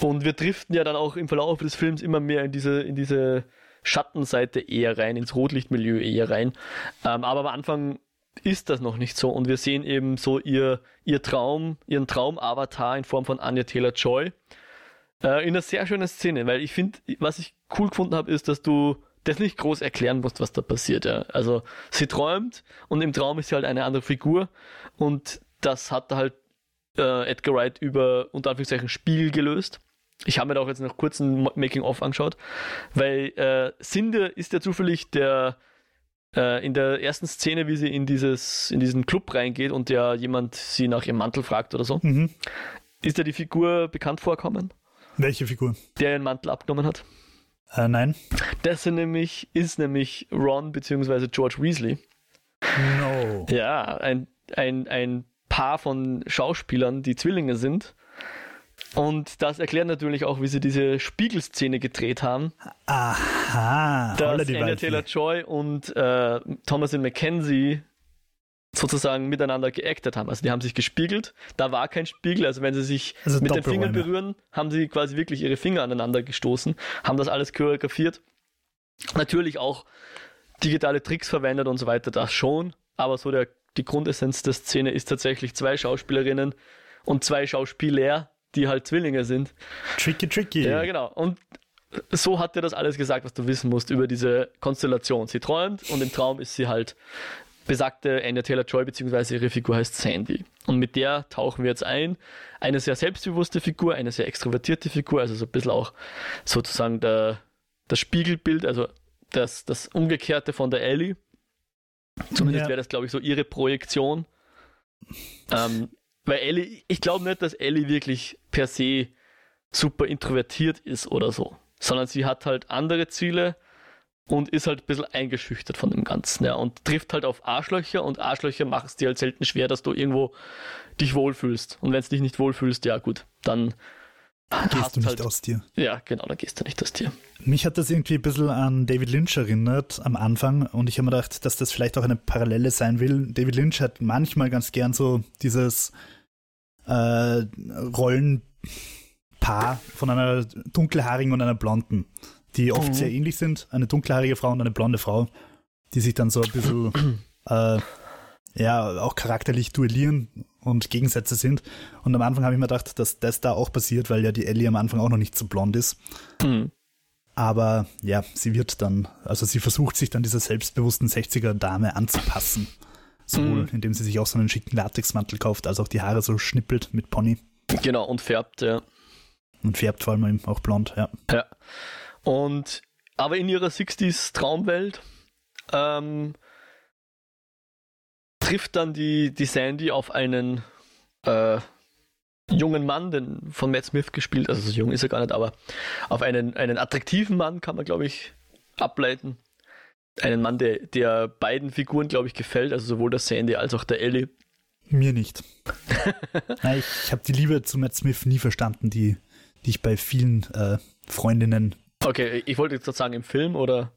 Und wir driften ja dann auch im Verlauf des Films immer mehr in diese, in diese Schattenseite eher rein, ins Rotlichtmilieu eher rein. Ähm, aber am Anfang ist das noch nicht so und wir sehen eben so ihr, ihr Traum, ihren Traum-Avatar in Form von Anya Taylor-Joy äh, in einer sehr schönen Szene, weil ich finde, was ich cool gefunden habe, ist, dass du das nicht groß erklären musst, was da passiert. Ja. Also sie träumt und im Traum ist sie halt eine andere Figur und das hat halt äh, Edgar Wright über unter Anführungszeichen Spiegel gelöst. Ich habe mir da auch jetzt noch kurz ein Making-of angeschaut, weil äh, Sinde ist ja zufällig der äh, in der ersten Szene, wie sie in, dieses, in diesen Club reingeht und ja jemand sie nach ihrem Mantel fragt oder so. Mhm. Ist ja die Figur bekannt vorkommen? Welche Figur? Der ihren Mantel abgenommen hat. Äh, nein. Das ist nämlich, ist nämlich Ron bzw. George Weasley. No. Ja, ein, ein, ein Paar von Schauspielern, die Zwillinge sind. Und das erklärt natürlich auch, wie sie diese Spiegelszene gedreht haben. Aha. Dass Anya Taylor-Joy und äh, Thomasin McKenzie sozusagen miteinander geactet haben. Also die haben sich gespiegelt. Da war kein Spiegel. Also wenn sie sich also mit den Fingern berühren, haben sie quasi wirklich ihre Finger aneinander gestoßen, haben das alles choreografiert. Natürlich auch digitale Tricks verwendet und so weiter, das schon. Aber so der die Grundessenz der Szene ist tatsächlich zwei Schauspielerinnen und zwei Schauspieler, die halt Zwillinge sind. Tricky, tricky. Ja, genau. Und so hat er das alles gesagt, was du wissen musst über diese Konstellation. Sie träumt und im Traum ist sie halt besagte Anya Taylor-Joy, beziehungsweise ihre Figur heißt Sandy. Und mit der tauchen wir jetzt ein. Eine sehr selbstbewusste Figur, eine sehr extrovertierte Figur, also so ein bisschen auch sozusagen der, das Spiegelbild, also das, das Umgekehrte von der Ellie. Zumindest ja. wäre das, glaube ich, so ihre Projektion. Ähm, weil Ellie, ich glaube nicht, dass Ellie wirklich per se super introvertiert ist oder so, sondern sie hat halt andere Ziele und ist halt ein bisschen eingeschüchtert von dem Ganzen, ja, und trifft halt auf Arschlöcher und Arschlöcher machen es dir halt selten schwer, dass du irgendwo dich wohlfühlst. Und wenn du dich nicht wohlfühlst, ja gut, dann gehst du nicht halt, aus dir. Ja, genau, dann gehst du nicht aus dir. Mich hat das irgendwie ein bisschen an David Lynch erinnert am Anfang und ich habe mir gedacht, dass das vielleicht auch eine Parallele sein will. David Lynch hat manchmal ganz gern so dieses äh, Rollenpaar von einer dunkelhaarigen und einer blonden die oft mhm. sehr ähnlich sind. Eine dunkelhaarige Frau und eine blonde Frau, die sich dann so ein bisschen, [CLEARS THROAT] äh, ja, auch charakterlich duellieren und Gegensätze sind. Und am Anfang habe ich mir gedacht, dass das da auch passiert, weil ja die Ellie am Anfang auch noch nicht so blond ist. Mhm. Aber ja, sie wird dann, also sie versucht sich dann dieser selbstbewussten 60er-Dame anzupassen. Sowohl mhm. indem sie sich auch so einen schicken Latexmantel kauft, als auch die Haare so schnippelt mit Pony. Genau, und färbt, ja. Und färbt vor allem auch blond, ja. Ja. Und aber in ihrer 60s Traumwelt ähm, trifft dann die, die Sandy auf einen äh, jungen Mann, den von Matt Smith gespielt, also so jung ist er gar nicht, aber auf einen, einen attraktiven Mann kann man, glaube ich, ableiten. Einen Mann, der, der beiden Figuren, glaube ich, gefällt, also sowohl der Sandy als auch der Ellie. Mir nicht. [LAUGHS] Nein, ich habe die Liebe zu Matt Smith nie verstanden, die, die ich bei vielen äh, Freundinnen Okay, ich wollte jetzt sagen im Film oder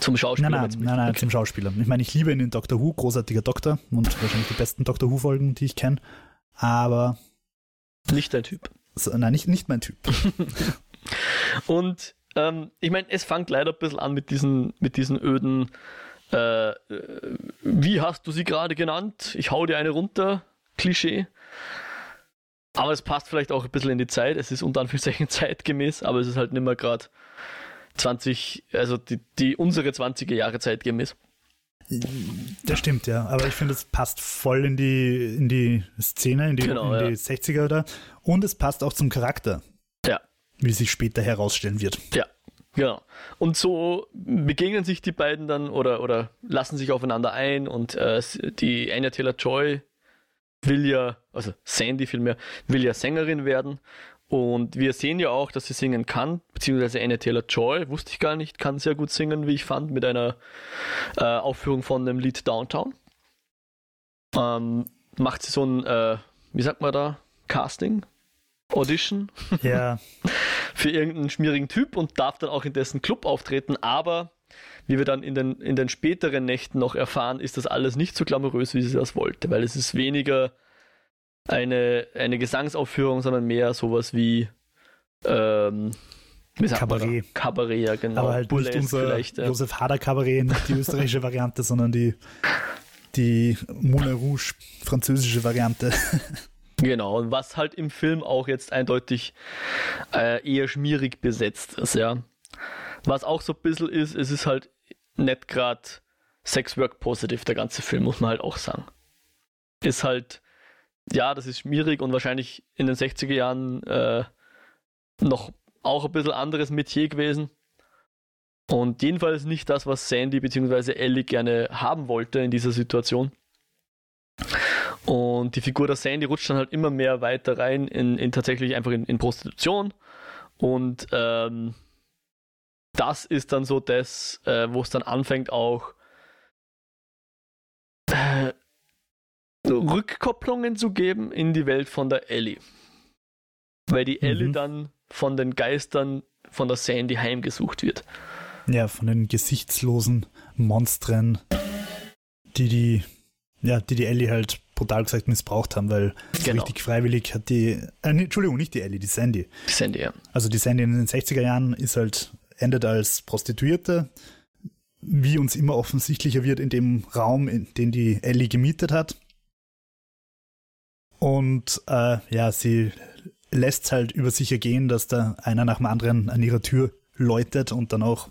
zum Schauspieler? Nein, nein, nein, nein okay. zum Schauspieler. Ich meine, ich liebe ihn in Doctor Who, großartiger Doktor und wahrscheinlich die besten Doctor Who-Folgen, die ich kenne. Aber. Nicht dein Typ. So, nein, nicht, nicht mein Typ. [LAUGHS] und ähm, ich meine, es fängt leider ein bisschen an mit diesen, mit diesen öden. Äh, wie hast du sie gerade genannt? Ich hau dir eine runter. Klischee. Aber es passt vielleicht auch ein bisschen in die Zeit. Es ist unter Anführungszeichen [LAUGHS] zeitgemäß, aber es ist halt nicht mehr gerade 20, also die, die unsere 20er Jahre zeitgemäß. Das stimmt, ja. Aber ich finde, es passt voll in die, in die Szene, in die, genau, in die ja. 60er da. Und es passt auch zum Charakter. Wie sich später herausstellen wird. Ja, genau. Und so begegnen sich die beiden dann oder, oder lassen sich aufeinander ein und äh, die Anya Taylor Joy will ja, also Sandy vielmehr, will ja Sängerin werden. Und wir sehen ja auch, dass sie singen kann, beziehungsweise Anna Taylor Joy, wusste ich gar nicht, kann sehr gut singen, wie ich fand, mit einer äh, Aufführung von dem Lied Downtown. Ähm, macht sie so ein, äh, wie sagt man da, Casting? Audition? Ja. [LAUGHS] für irgendeinen schmierigen Typ und darf dann auch in dessen Club auftreten, aber wie wir dann in den, in den späteren Nächten noch erfahren, ist das alles nicht so glamourös, wie sie das wollte, weil es ist weniger eine, eine Gesangsaufführung, sondern mehr sowas wie ähm, Kabarett. Kabarett, ja, genau. Aber halt nicht unser ja. Josef Hader Kabarett, nicht die österreichische [LAUGHS] Variante, sondern die, die Moulin Rouge französische Variante. Genau, und was halt im Film auch jetzt eindeutig äh, eher schmierig besetzt ist, ja. Was auch so ein bisschen ist, es ist halt nicht gerade Sexwork positive, der ganze Film, muss man halt auch sagen. Ist halt, ja, das ist schwierig und wahrscheinlich in den 60er Jahren äh, noch auch ein bisschen anderes Metier gewesen. Und jedenfalls nicht das, was Sandy bzw. Ellie gerne haben wollte in dieser Situation. Und die Figur der Sandy rutscht dann halt immer mehr weiter rein in, in tatsächlich einfach in, in Prostitution. Und ähm, das ist dann so das, äh, wo es dann anfängt auch äh, Rückkopplungen zu geben in die Welt von der Ellie. Weil die mhm. Ellie dann von den Geistern von der Sandy heimgesucht wird. Ja, von den gesichtslosen Monstern, die die, ja, die die Ellie halt brutal gesagt missbraucht haben, weil genau. richtig freiwillig hat die, äh, Entschuldigung, nicht die Ellie, die Sandy. Die Sandy, ja. Also die Sandy in den 60er Jahren ist halt endet als Prostituierte, wie uns immer offensichtlicher wird in dem Raum, in den die Ellie gemietet hat. Und äh, ja, sie lässt halt über sich ergehen, dass da einer nach dem anderen an ihrer Tür läutet und dann auch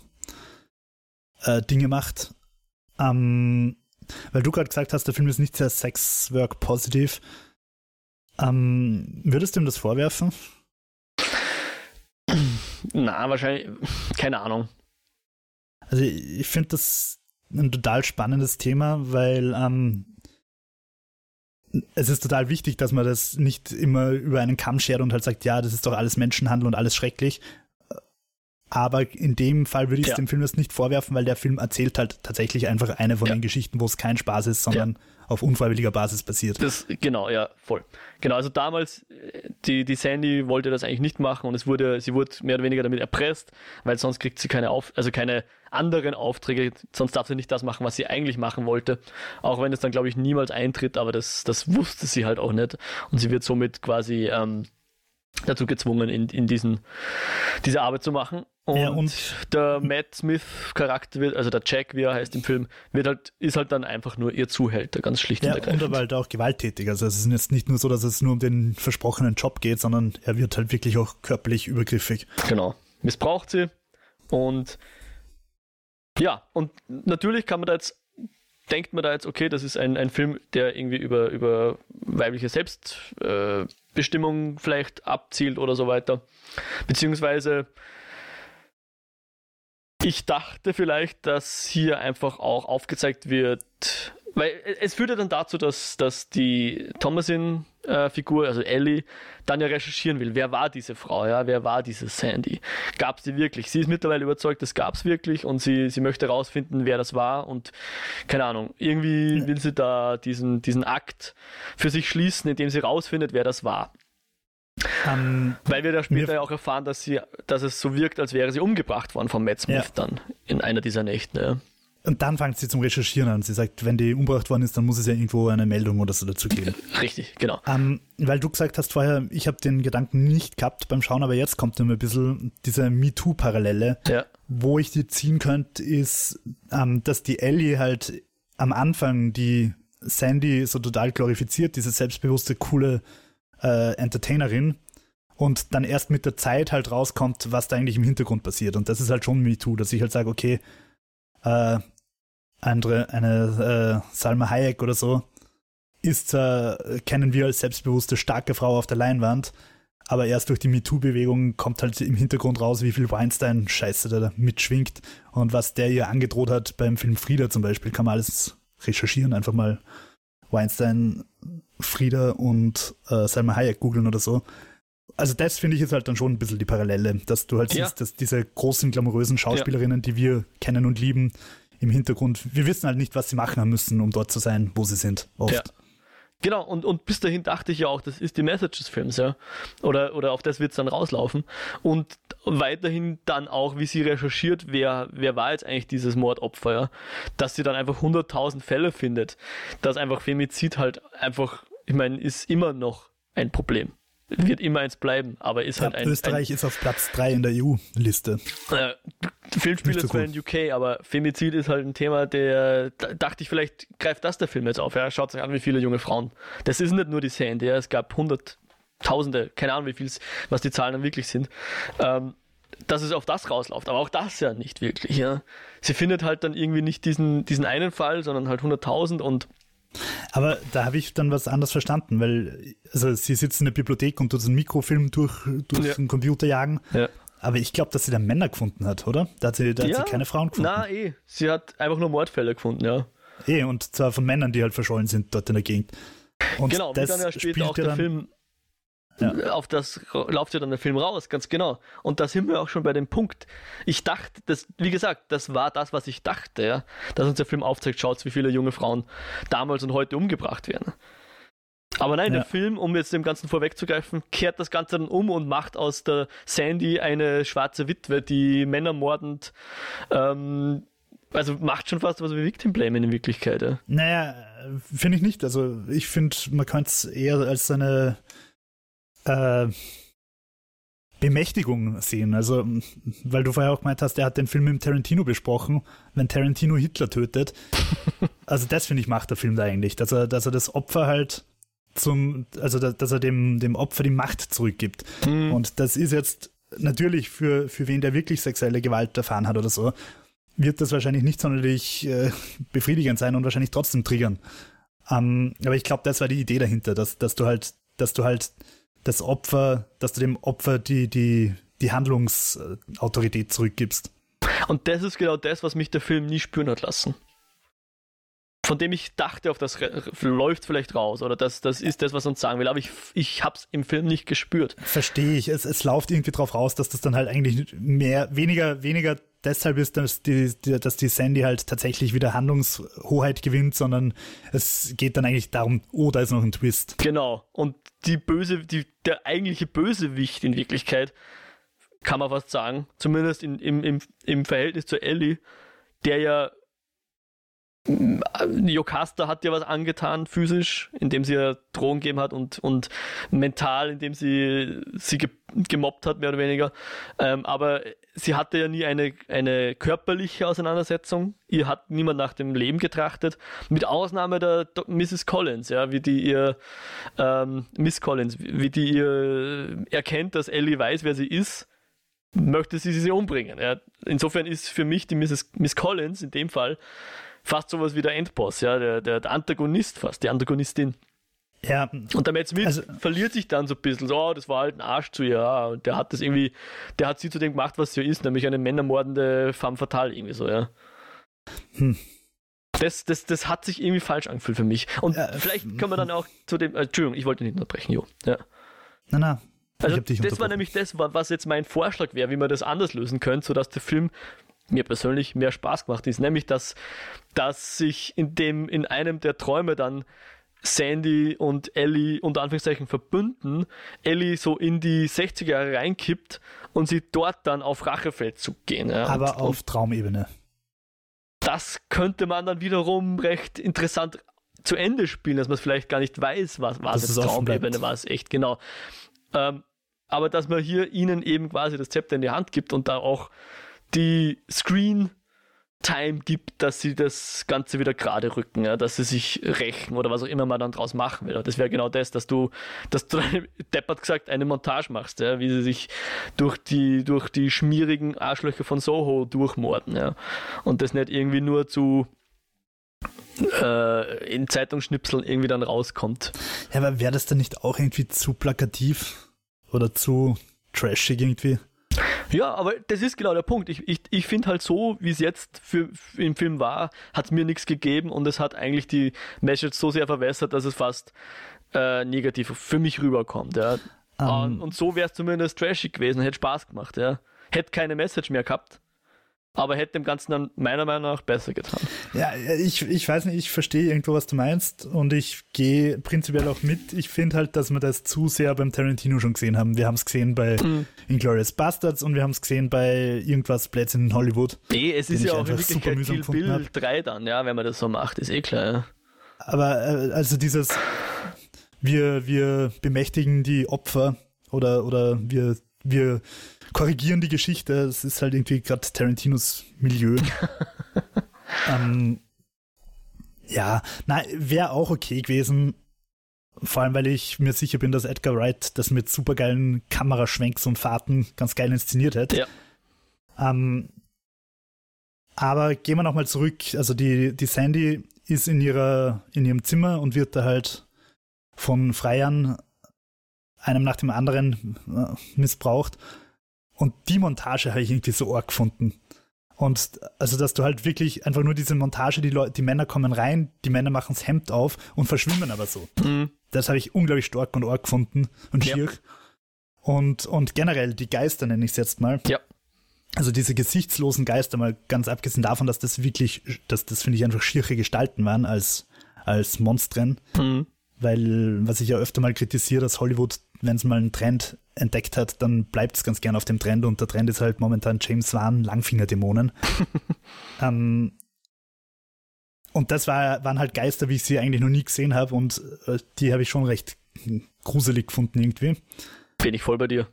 äh, Dinge macht. Ähm, weil du gerade gesagt hast, der Film ist nicht sehr Sexwork-positiv. Ähm, würdest du ihm das vorwerfen? Na, wahrscheinlich, keine Ahnung. Also ich finde das ein total spannendes Thema, weil ähm, es ist total wichtig, dass man das nicht immer über einen Kamm schert und halt sagt, ja, das ist doch alles Menschenhandel und alles schrecklich. Aber in dem Fall würde ich ja. dem Film das nicht vorwerfen, weil der Film erzählt halt tatsächlich einfach eine von ja. den Geschichten, wo es kein Spaß ist, sondern ja. auf unfreiwilliger Basis passiert. Das, genau, ja, voll. Genau, also damals, die, die Sandy wollte das eigentlich nicht machen und es wurde, sie wurde mehr oder weniger damit erpresst, weil sonst kriegt sie keine auf, also keine anderen Aufträge, sonst darf sie nicht das machen, was sie eigentlich machen wollte. Auch wenn es dann, glaube ich, niemals eintritt, aber das, das wusste sie halt auch nicht. Und sie wird somit quasi ähm, dazu gezwungen, in, in diesen, diese Arbeit zu machen. Und, ja, und der Matt Smith Charakter wird, also der Jack, wie er heißt im Film, wird halt, ist halt dann einfach nur ihr Zuhälter, ganz schlicht ja, und ergreifend. Und er halt auch gewalttätig. Also es ist jetzt nicht nur so, dass es nur um den versprochenen Job geht, sondern er wird halt wirklich auch körperlich übergriffig. Genau. Missbraucht sie. Und ja, und natürlich kann man da jetzt denkt man da jetzt, okay, das ist ein, ein Film, der irgendwie über, über weibliche Selbstbestimmung äh, vielleicht abzielt oder so weiter. Beziehungsweise ich dachte vielleicht, dass hier einfach auch aufgezeigt wird, weil es führte dann dazu, dass, dass die Thomasin-Figur, äh, also Ellie, dann ja recherchieren will. Wer war diese Frau? Ja? Wer war diese Sandy? Gab es die wirklich? Sie ist mittlerweile überzeugt, das gab es wirklich und sie, sie möchte herausfinden, wer das war und keine Ahnung, irgendwie will sie da diesen, diesen Akt für sich schließen, indem sie herausfindet, wer das war. Um, ähm, Weil wir da später ja auch erfahren, dass, sie, dass es so wirkt, als wäre sie umgebracht worden von Matt Smith ja. dann in einer dieser Nächte. Und dann fängt sie zum Recherchieren an. Sie sagt, wenn die umgebracht worden ist, dann muss es ja irgendwo eine Meldung oder so dazu geben. [LAUGHS] Richtig, genau. Ähm, weil du gesagt hast vorher, ich habe den Gedanken nicht gehabt beim Schauen, aber jetzt kommt immer ein bisschen diese MeToo-Parallele. Ja. Wo ich die ziehen könnte, ist, ähm, dass die Ellie halt am Anfang die Sandy so total glorifiziert, diese selbstbewusste, coole äh, Entertainerin und dann erst mit der Zeit halt rauskommt, was da eigentlich im Hintergrund passiert. Und das ist halt schon MeToo, dass ich halt sage, okay, äh, andere, eine äh, Salma Hayek oder so ist, äh, kennen wir als selbstbewusste, starke Frau auf der Leinwand, aber erst durch die MeToo-Bewegung kommt halt im Hintergrund raus, wie viel Weinstein-Scheiße da mitschwingt und was der ihr angedroht hat beim Film Frieda zum Beispiel, kann man alles recherchieren, einfach mal Weinstein Frieda und äh, Salma Hayek googeln oder so. Also das finde ich ist halt dann schon ein bisschen die Parallele, dass du halt ja. siehst, dass diese großen, glamourösen Schauspielerinnen, die wir kennen und lieben, im Hintergrund, wir wissen halt nicht, was sie machen müssen, um dort zu sein, wo sie sind, oft. Ja. Genau, und, und bis dahin dachte ich ja auch, das ist die Message des Films, ja. Oder, oder auf das wird es dann rauslaufen. Und weiterhin dann auch, wie sie recherchiert, wer, wer war jetzt eigentlich dieses Mordopfer, ja. Dass sie dann einfach 100.000 Fälle findet. Dass einfach Femizid halt einfach ich meine, ist immer noch ein Problem. Wird immer eins bleiben, aber ist ja, halt ein. Österreich ein, ist auf Platz 3 in der EU-Liste. Äh, Filmspiel ist zwar in UK, aber Femizid ist halt ein Thema, der da dachte ich, vielleicht greift das der Film jetzt auf. Ja, schaut sich an, wie viele junge Frauen. Das ist nicht nur die Sandy, ja, es gab hunderttausende, keine Ahnung, wie viel was die Zahlen dann wirklich sind. Ähm, dass es auf das rausläuft, aber auch das ja nicht wirklich. Ja. Sie findet halt dann irgendwie nicht diesen, diesen einen Fall, sondern halt 100.000 und aber da habe ich dann was anderes verstanden, weil also sie sitzt in der Bibliothek und tut einen Mikrofilm durch, durch ja. den Computer jagen. Ja. Aber ich glaube, dass sie da Männer gefunden hat, oder? Da hat sie, da ja. hat sie keine Frauen gefunden. Na, eh. Sie hat einfach nur Mordfälle gefunden, ja. Eh, und zwar von Männern, die halt verschollen sind dort in der Gegend. Und genau, das dann ja später auch der Film ja. Auf das läuft ja dann der Film raus, ganz genau. Und da sind wir auch schon bei dem Punkt. Ich dachte, das, wie gesagt, das war das, was ich dachte, ja, dass uns der Film aufzeigt, schaut, wie viele junge Frauen damals und heute umgebracht werden. Aber nein, ja. der Film, um jetzt dem Ganzen vorwegzugreifen, kehrt das Ganze dann um und macht aus der Sandy eine schwarze Witwe, die Männer mordend, ähm, also macht schon fast was wie Victim Blaming in Wirklichkeit. Ja. Naja, finde ich nicht. Also ich finde, man könnte es eher als eine äh, Bemächtigung sehen. Also, weil du vorher auch gemeint hast, er hat den Film mit Tarantino besprochen, wenn Tarantino Hitler tötet. [LAUGHS] also, das finde ich macht der Film da eigentlich, dass er, dass er das Opfer halt zum, also dass er dem, dem Opfer die Macht zurückgibt. Mhm. Und das ist jetzt natürlich für, für wen der wirklich sexuelle Gewalt erfahren hat oder so, wird das wahrscheinlich nicht sonderlich äh, befriedigend sein und wahrscheinlich trotzdem triggern. Ähm, aber ich glaube, das war die Idee dahinter, dass, dass du halt, dass du halt das Opfer, dass du dem Opfer die, die, die Handlungsautorität zurückgibst. Und das ist genau das, was mich der Film nie spüren hat lassen. Von dem ich dachte, auf das läuft vielleicht raus oder das, das ist das, was uns sagen will, aber ich, ich habe es im Film nicht gespürt. Verstehe ich. Es, es läuft irgendwie drauf raus, dass das dann halt eigentlich mehr, weniger, weniger deshalb ist, dass die, dass die Sandy halt tatsächlich wieder Handlungshoheit gewinnt, sondern es geht dann eigentlich darum, oh, da ist noch ein Twist. Genau. Und die böse, die, der eigentliche Bösewicht in Wirklichkeit, kann man fast sagen, zumindest in, im, im, im Verhältnis zu Ellie, der ja Jocasta hat dir was angetan, physisch, indem sie ihr Drogen gegeben hat und, und mental, indem sie sie ge gemobbt hat, mehr oder weniger. Ähm, aber sie hatte ja nie eine, eine körperliche Auseinandersetzung. Ihr hat niemand nach dem Leben getrachtet, mit Ausnahme der Do Mrs. Collins, ja, wie die ihr, ähm, Miss Collins, wie die ihr erkennt, dass Ellie weiß, wer sie ist möchte sie sie umbringen. Ja. Insofern ist für mich die Mrs. Miss Collins in dem Fall fast sowas wie der Endboss, ja, der, der, der Antagonist fast, die Antagonistin. Ja. Und der Matt Smith also, verliert sich dann so ein bisschen, so, oh, das war halt ein Arsch zu ihr, und der hat das irgendwie, der hat sie zu dem gemacht, was sie ist, nämlich eine männermordende femme fatale, irgendwie so, ja. Hm. Das, das, das hat sich irgendwie falsch angefühlt für mich. Und ja, vielleicht können wir dann auch zu dem, äh, Entschuldigung, ich wollte nicht unterbrechen, Jo. Ja. Na, na. Also, das war nämlich das, was jetzt mein Vorschlag wäre, wie man das anders lösen könnte, sodass der Film mir persönlich mehr Spaß gemacht ist, nämlich dass, dass sich in dem, in einem der Träume dann Sandy und Ellie unter Anführungszeichen verbünden, Ellie so in die 60er Jahre reinkippt und sie dort dann auf Rachefeldzug gehen. Ja. Aber und, auf Traumebene. Das könnte man dann wiederum recht interessant zu Ende spielen, dass man es vielleicht gar nicht weiß, was war es Traumebene, war es echt, genau. Ähm, aber dass man hier ihnen eben quasi das Zepter in die Hand gibt und da auch die Screen Time gibt, dass sie das Ganze wieder gerade rücken, ja, dass sie sich rächen oder was auch immer man dann draus machen will. Das wäre genau das, dass du, dass du, [LAUGHS] deppert gesagt, eine Montage machst, ja, wie sie sich durch die, durch die schmierigen Arschlöcher von Soho durchmorden, ja. Und das nicht irgendwie nur zu, äh, in Zeitungsschnipseln irgendwie dann rauskommt. Ja, aber wäre das dann nicht auch irgendwie zu plakativ oder zu trashig irgendwie? Ja, aber das ist genau der Punkt. Ich, ich, ich finde halt so, wie es jetzt für, für, im Film war, hat es mir nichts gegeben und es hat eigentlich die Message so sehr verwässert, dass es fast äh, negativ für mich rüberkommt. Ja. Um. Ähm. Und so wäre es zumindest trashig gewesen, hätte Spaß gemacht. Ja. Hätte keine Message mehr gehabt aber hätte dem Ganzen dann meiner Meinung nach besser getan. Ja, ich, ich weiß nicht, ich verstehe irgendwo, was du meinst und ich gehe prinzipiell auch mit. Ich finde halt, dass wir das zu sehr beim Tarantino schon gesehen haben. Wir haben es gesehen bei mhm. Inglourious Bastards und wir haben es gesehen bei irgendwas Plätzchen in Hollywood. Nee, es ist ja auch in Wirklichkeit Kill Bill hab. 3 dann, ja, wenn man das so macht, ist eh klar. Ja. Aber äh, also dieses, wir, wir bemächtigen die Opfer oder, oder wir, wir korrigieren die Geschichte. Es ist halt irgendwie gerade Tarantinos Milieu. [LAUGHS] ähm, ja, na, wäre auch okay gewesen. Vor allem, weil ich mir sicher bin, dass Edgar Wright das mit supergeilen Kameraschwenks und Fahrten ganz geil inszeniert hat. Ja. Ähm, aber gehen wir nochmal zurück. Also die, die Sandy ist in ihrer, in ihrem Zimmer und wird da halt von Freiern einem nach dem anderen äh, missbraucht. Und die Montage habe ich irgendwie so arg gefunden. Und also, dass du halt wirklich einfach nur diese Montage, die Leute, die Männer kommen rein, die Männer machen das Hemd auf und verschwimmen aber so. Mhm. Das habe ich unglaublich stark und arg gefunden und schier. Ja. Und, und generell die Geister nenne ich es jetzt mal. Ja. Also diese gesichtslosen Geister, mal ganz abgesehen davon, dass das wirklich, dass das finde ich einfach schiere Gestalten waren als, als Monstren. Mhm. Weil, was ich ja öfter mal kritisiere, dass Hollywood, wenn es mal einen Trend entdeckt hat, dann bleibt es ganz gern auf dem Trend und der Trend ist halt momentan James Wan, Langfingerdämonen. [LAUGHS] ähm, und das war, waren halt Geister, wie ich sie eigentlich noch nie gesehen habe und äh, die habe ich schon recht gruselig gefunden irgendwie. Bin ich voll bei dir.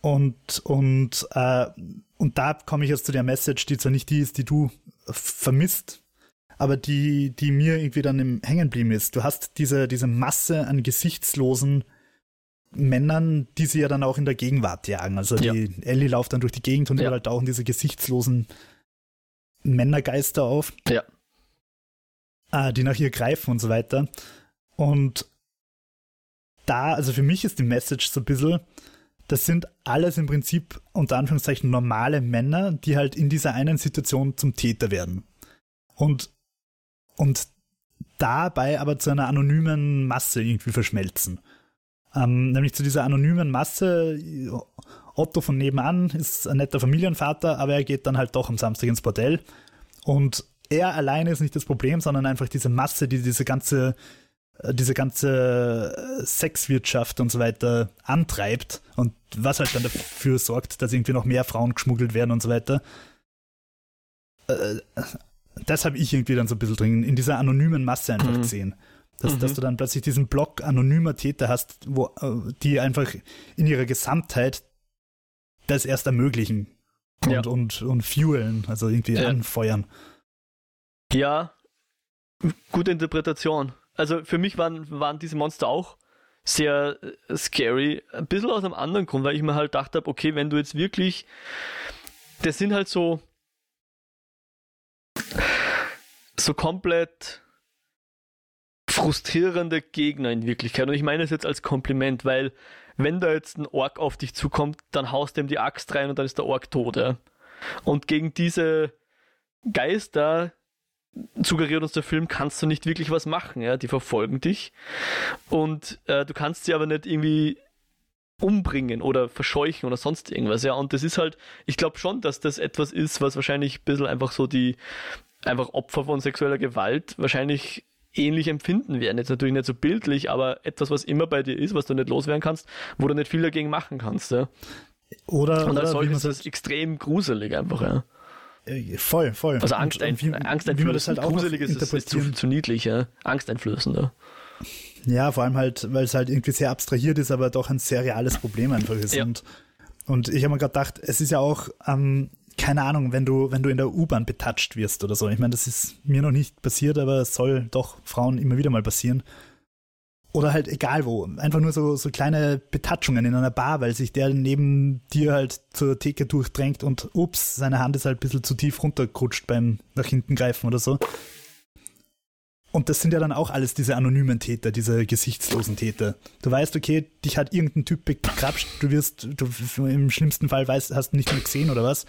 Und, und, äh, und da komme ich jetzt zu der Message, die zwar nicht die ist, die du vermisst, aber die, die mir irgendwie dann im Hängen blieben ist. Du hast diese, diese Masse an gesichtslosen Männern, die sie ja dann auch in der Gegenwart jagen. Also die ja. Ellie läuft dann durch die Gegend und ja. überall tauchen diese gesichtslosen Männergeister auf. Ja. Äh, die nach ihr greifen und so weiter. Und da, also für mich ist die Message so ein bisschen, das sind alles im Prinzip unter Anführungszeichen normale Männer, die halt in dieser einen Situation zum Täter werden. Und, und dabei aber zu einer anonymen Masse irgendwie verschmelzen. Ähm, nämlich zu dieser anonymen Masse, Otto von nebenan ist ein netter Familienvater, aber er geht dann halt doch am Samstag ins Bordell. Und er alleine ist nicht das Problem, sondern einfach diese Masse, die diese ganze äh, diese ganze äh, Sexwirtschaft und so weiter antreibt und was halt dann dafür sorgt, dass irgendwie noch mehr Frauen geschmuggelt werden und so weiter. Äh, das habe ich irgendwie dann so ein bisschen drin, in dieser anonymen Masse einfach mhm. gesehen. Dass, mhm. dass du dann plötzlich diesen Block anonymer Täter hast, wo die einfach in ihrer Gesamtheit das erst ermöglichen und, ja. und, und fuelen, also irgendwie ja. anfeuern. Ja, gute Interpretation. Also für mich waren, waren diese Monster auch sehr äh, scary. Ein bisschen aus einem anderen Grund, weil ich mir halt gedacht habe, okay, wenn du jetzt wirklich. Das sind halt so. So komplett frustrierende Gegner in Wirklichkeit. Und ich meine es jetzt als Kompliment, weil wenn da jetzt ein Ork auf dich zukommt, dann haust du ihm die Axt rein und dann ist der Ork tot. Ja? Und gegen diese Geister suggeriert uns der Film, kannst du nicht wirklich was machen. Ja? Die verfolgen dich und äh, du kannst sie aber nicht irgendwie umbringen oder verscheuchen oder sonst irgendwas. Ja? Und das ist halt, ich glaube schon, dass das etwas ist, was wahrscheinlich ein bisschen einfach so die einfach Opfer von sexueller Gewalt wahrscheinlich ähnlich empfinden werden. Jetzt natürlich nicht so bildlich, aber etwas, was immer bei dir ist, was du nicht loswerden kannst, wo du nicht viel dagegen machen kannst. Ja? Oder, und als solches ist das extrem gruselig einfach. Ja? Äh, voll, voll. Also Angst, und, und wie, angsteinflößend. das halt auch gruselig ist, ist, zu, zu niedlich, ja? angsteinflößender. Ja, vor allem halt, weil es halt irgendwie sehr abstrahiert ist, aber doch ein sehr reales Problem einfach ist. Ja. Und, und ich habe mir gerade gedacht, es ist ja auch, ähm, keine Ahnung, wenn du, wenn du in der U-Bahn betatscht wirst oder so. Ich meine, das ist mir noch nicht passiert, aber es soll doch Frauen immer wieder mal passieren. Oder halt egal wo. Einfach nur so, so kleine Betatschungen in einer Bar, weil sich der neben dir halt zur Theke durchdrängt und ups, seine Hand ist halt ein bisschen zu tief runtergerutscht beim nach hinten greifen oder so. Und das sind ja dann auch alles diese anonymen Täter, diese gesichtslosen Täter. Du weißt, okay, dich hat irgendein Typ bekrapscht, du wirst, du im schlimmsten Fall weißt, hast nicht mehr gesehen oder was.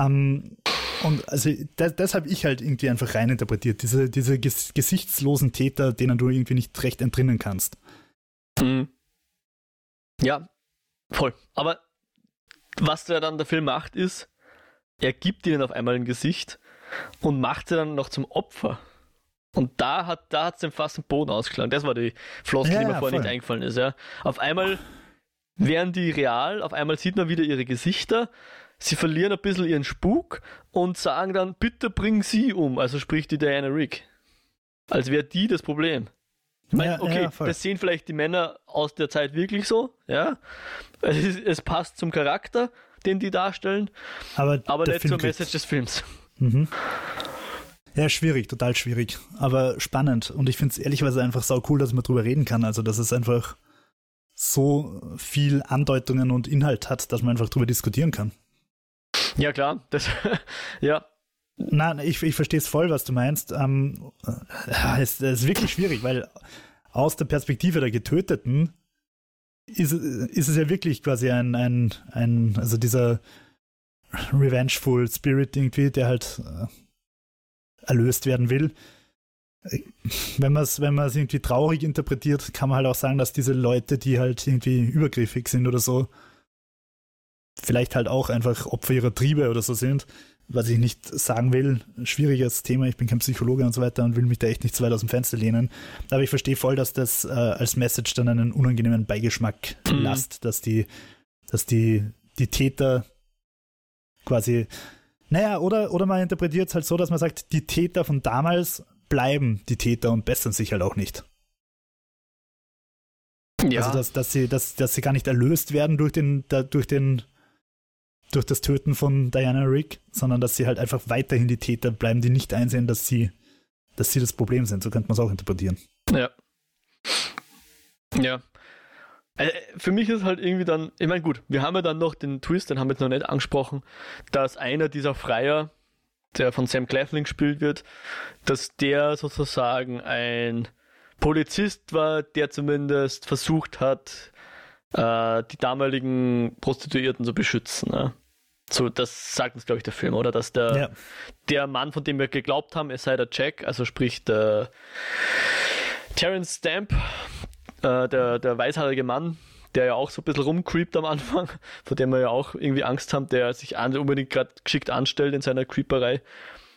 Ähm, und also das, das habe ich halt irgendwie einfach reininterpretiert. Diese, diese ges gesichtslosen Täter, denen du irgendwie nicht recht entrinnen kannst. Mhm. Ja, voll. Aber was der dann der Film macht, ist, er gibt ihnen auf einmal ein Gesicht und macht sie dann noch zum Opfer. Und da hat da hat's den fast den Boden ausgeschlagen. Das war die Floskel, ja, die mir vorher voll. nicht eingefallen ist. Ja. Auf einmal wären die real, auf einmal sieht man wieder ihre Gesichter sie verlieren ein bisschen ihren Spuk und sagen dann, bitte bring sie um. Also spricht die Diana Rick. Als wäre die das Problem. Ich meine, ja, okay, ja, das sehen vielleicht die Männer aus der Zeit wirklich so, ja. Es, ist, es passt zum Charakter, den die darstellen, aber, aber nicht Film zur Message des Films. Mhm. Ja, schwierig, total schwierig, aber spannend. Und ich finde es ehrlicherweise einfach sau cool, dass man drüber reden kann. Also, dass es einfach so viel Andeutungen und Inhalt hat, dass man einfach drüber diskutieren kann. Ja, klar. Das, [LAUGHS] ja. Nein, ich, ich verstehe es voll, was du meinst. Ähm, äh, es, es ist wirklich schwierig, weil aus der Perspektive der Getöteten ist, ist es ja wirklich quasi ein, ein, ein also dieser revengeful Spirit irgendwie, der halt äh, erlöst werden will. Wenn man es wenn irgendwie traurig interpretiert, kann man halt auch sagen, dass diese Leute, die halt irgendwie übergriffig sind oder so, vielleicht halt auch einfach Opfer ihrer Triebe oder so sind, was ich nicht sagen will. Schwieriges Thema, ich bin kein Psychologe und so weiter und will mich da echt nicht zu weit aus dem Fenster lehnen. Aber ich verstehe voll, dass das äh, als Message dann einen unangenehmen Beigeschmack mhm. lasst, dass die, dass die, die Täter quasi, naja, oder, oder man interpretiert es halt so, dass man sagt, die Täter von damals bleiben die Täter und bessern sich halt auch nicht. Ja. Also, dass, dass, sie, dass, dass sie gar nicht erlöst werden durch den, da, durch den durch das Töten von Diana Rick, sondern dass sie halt einfach weiterhin die Täter bleiben, die nicht einsehen, dass sie, dass sie das Problem sind. So könnte man es auch interpretieren. Ja. Ja. Also für mich ist halt irgendwie dann, ich meine, gut, wir haben ja dann noch den Twist, den haben wir jetzt noch nicht angesprochen, dass einer dieser Freier, der von Sam Claflin gespielt wird, dass der sozusagen ein Polizist war, der zumindest versucht hat, äh, die damaligen Prostituierten zu beschützen. Ne? So, das sagt uns, glaube ich, der Film, oder? Dass der, ja. der Mann, von dem wir geglaubt haben, es sei der Jack, also sprich der Terence Stamp, äh, der, der weißhaarige Mann, der ja auch so ein bisschen rumcreept am Anfang, [LAUGHS] vor dem wir ja auch irgendwie Angst haben, der sich an, unbedingt gerade geschickt anstellt in seiner Creeperei,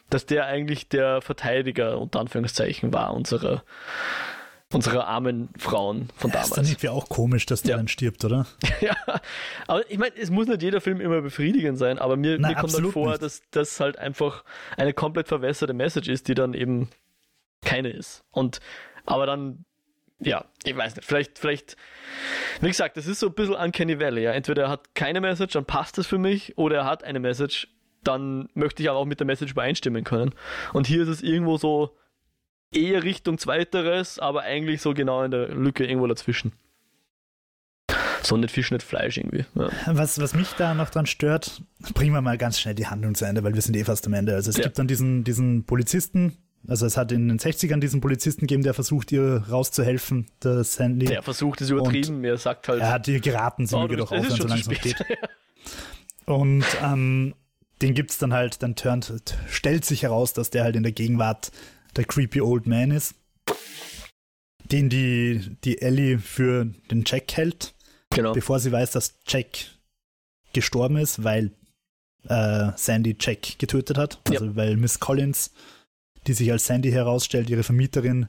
dass der eigentlich der Verteidiger unter Anführungszeichen war, unserer, unserer armen Frauen von ja, damals. Ist dann irgendwie auch komisch, dass der ja. dann stirbt, oder? [LAUGHS] ja, aber ich meine, es muss nicht jeder Film immer befriedigend sein, aber mir, Nein, mir kommt dann vor, nicht. dass das halt einfach eine komplett verwässerte Message ist, die dann eben keine ist. Und aber dann ja, ich weiß nicht, vielleicht, vielleicht, wie gesagt, das ist so ein bisschen Uncanny Valley, ja. Entweder er hat keine Message, dann passt das für mich, oder er hat eine Message, dann möchte ich aber auch mit der Message übereinstimmen können. Und hier ist es irgendwo so eher Richtung Zweiteres, aber eigentlich so genau in der Lücke irgendwo dazwischen. So nicht Fisch, nicht Fleisch irgendwie. Ja. Was, was mich da noch dran stört, bringen wir mal ganz schnell die Handlung zu Ende, weil wir sind eh fast am Ende. Also es ja. gibt dann diesen, diesen Polizisten, also es hat in den 60ern diesen Polizisten gegeben, der versucht, ihr rauszuhelfen, der Sandy. Der versucht es übertrieben, er sagt halt. Er hat ihr geraten, sie oh, möge doch aufhören, so langsam geht. [LAUGHS] Und ähm, den gibt's dann halt, dann turnt, stellt sich heraus, dass der halt in der Gegenwart der creepy old man ist, den die, die Ellie für den Jack hält, genau. bevor sie weiß, dass Jack gestorben ist, weil äh, Sandy Jack getötet hat, also ja. weil Miss Collins die sich als Sandy herausstellt, ihre Vermieterin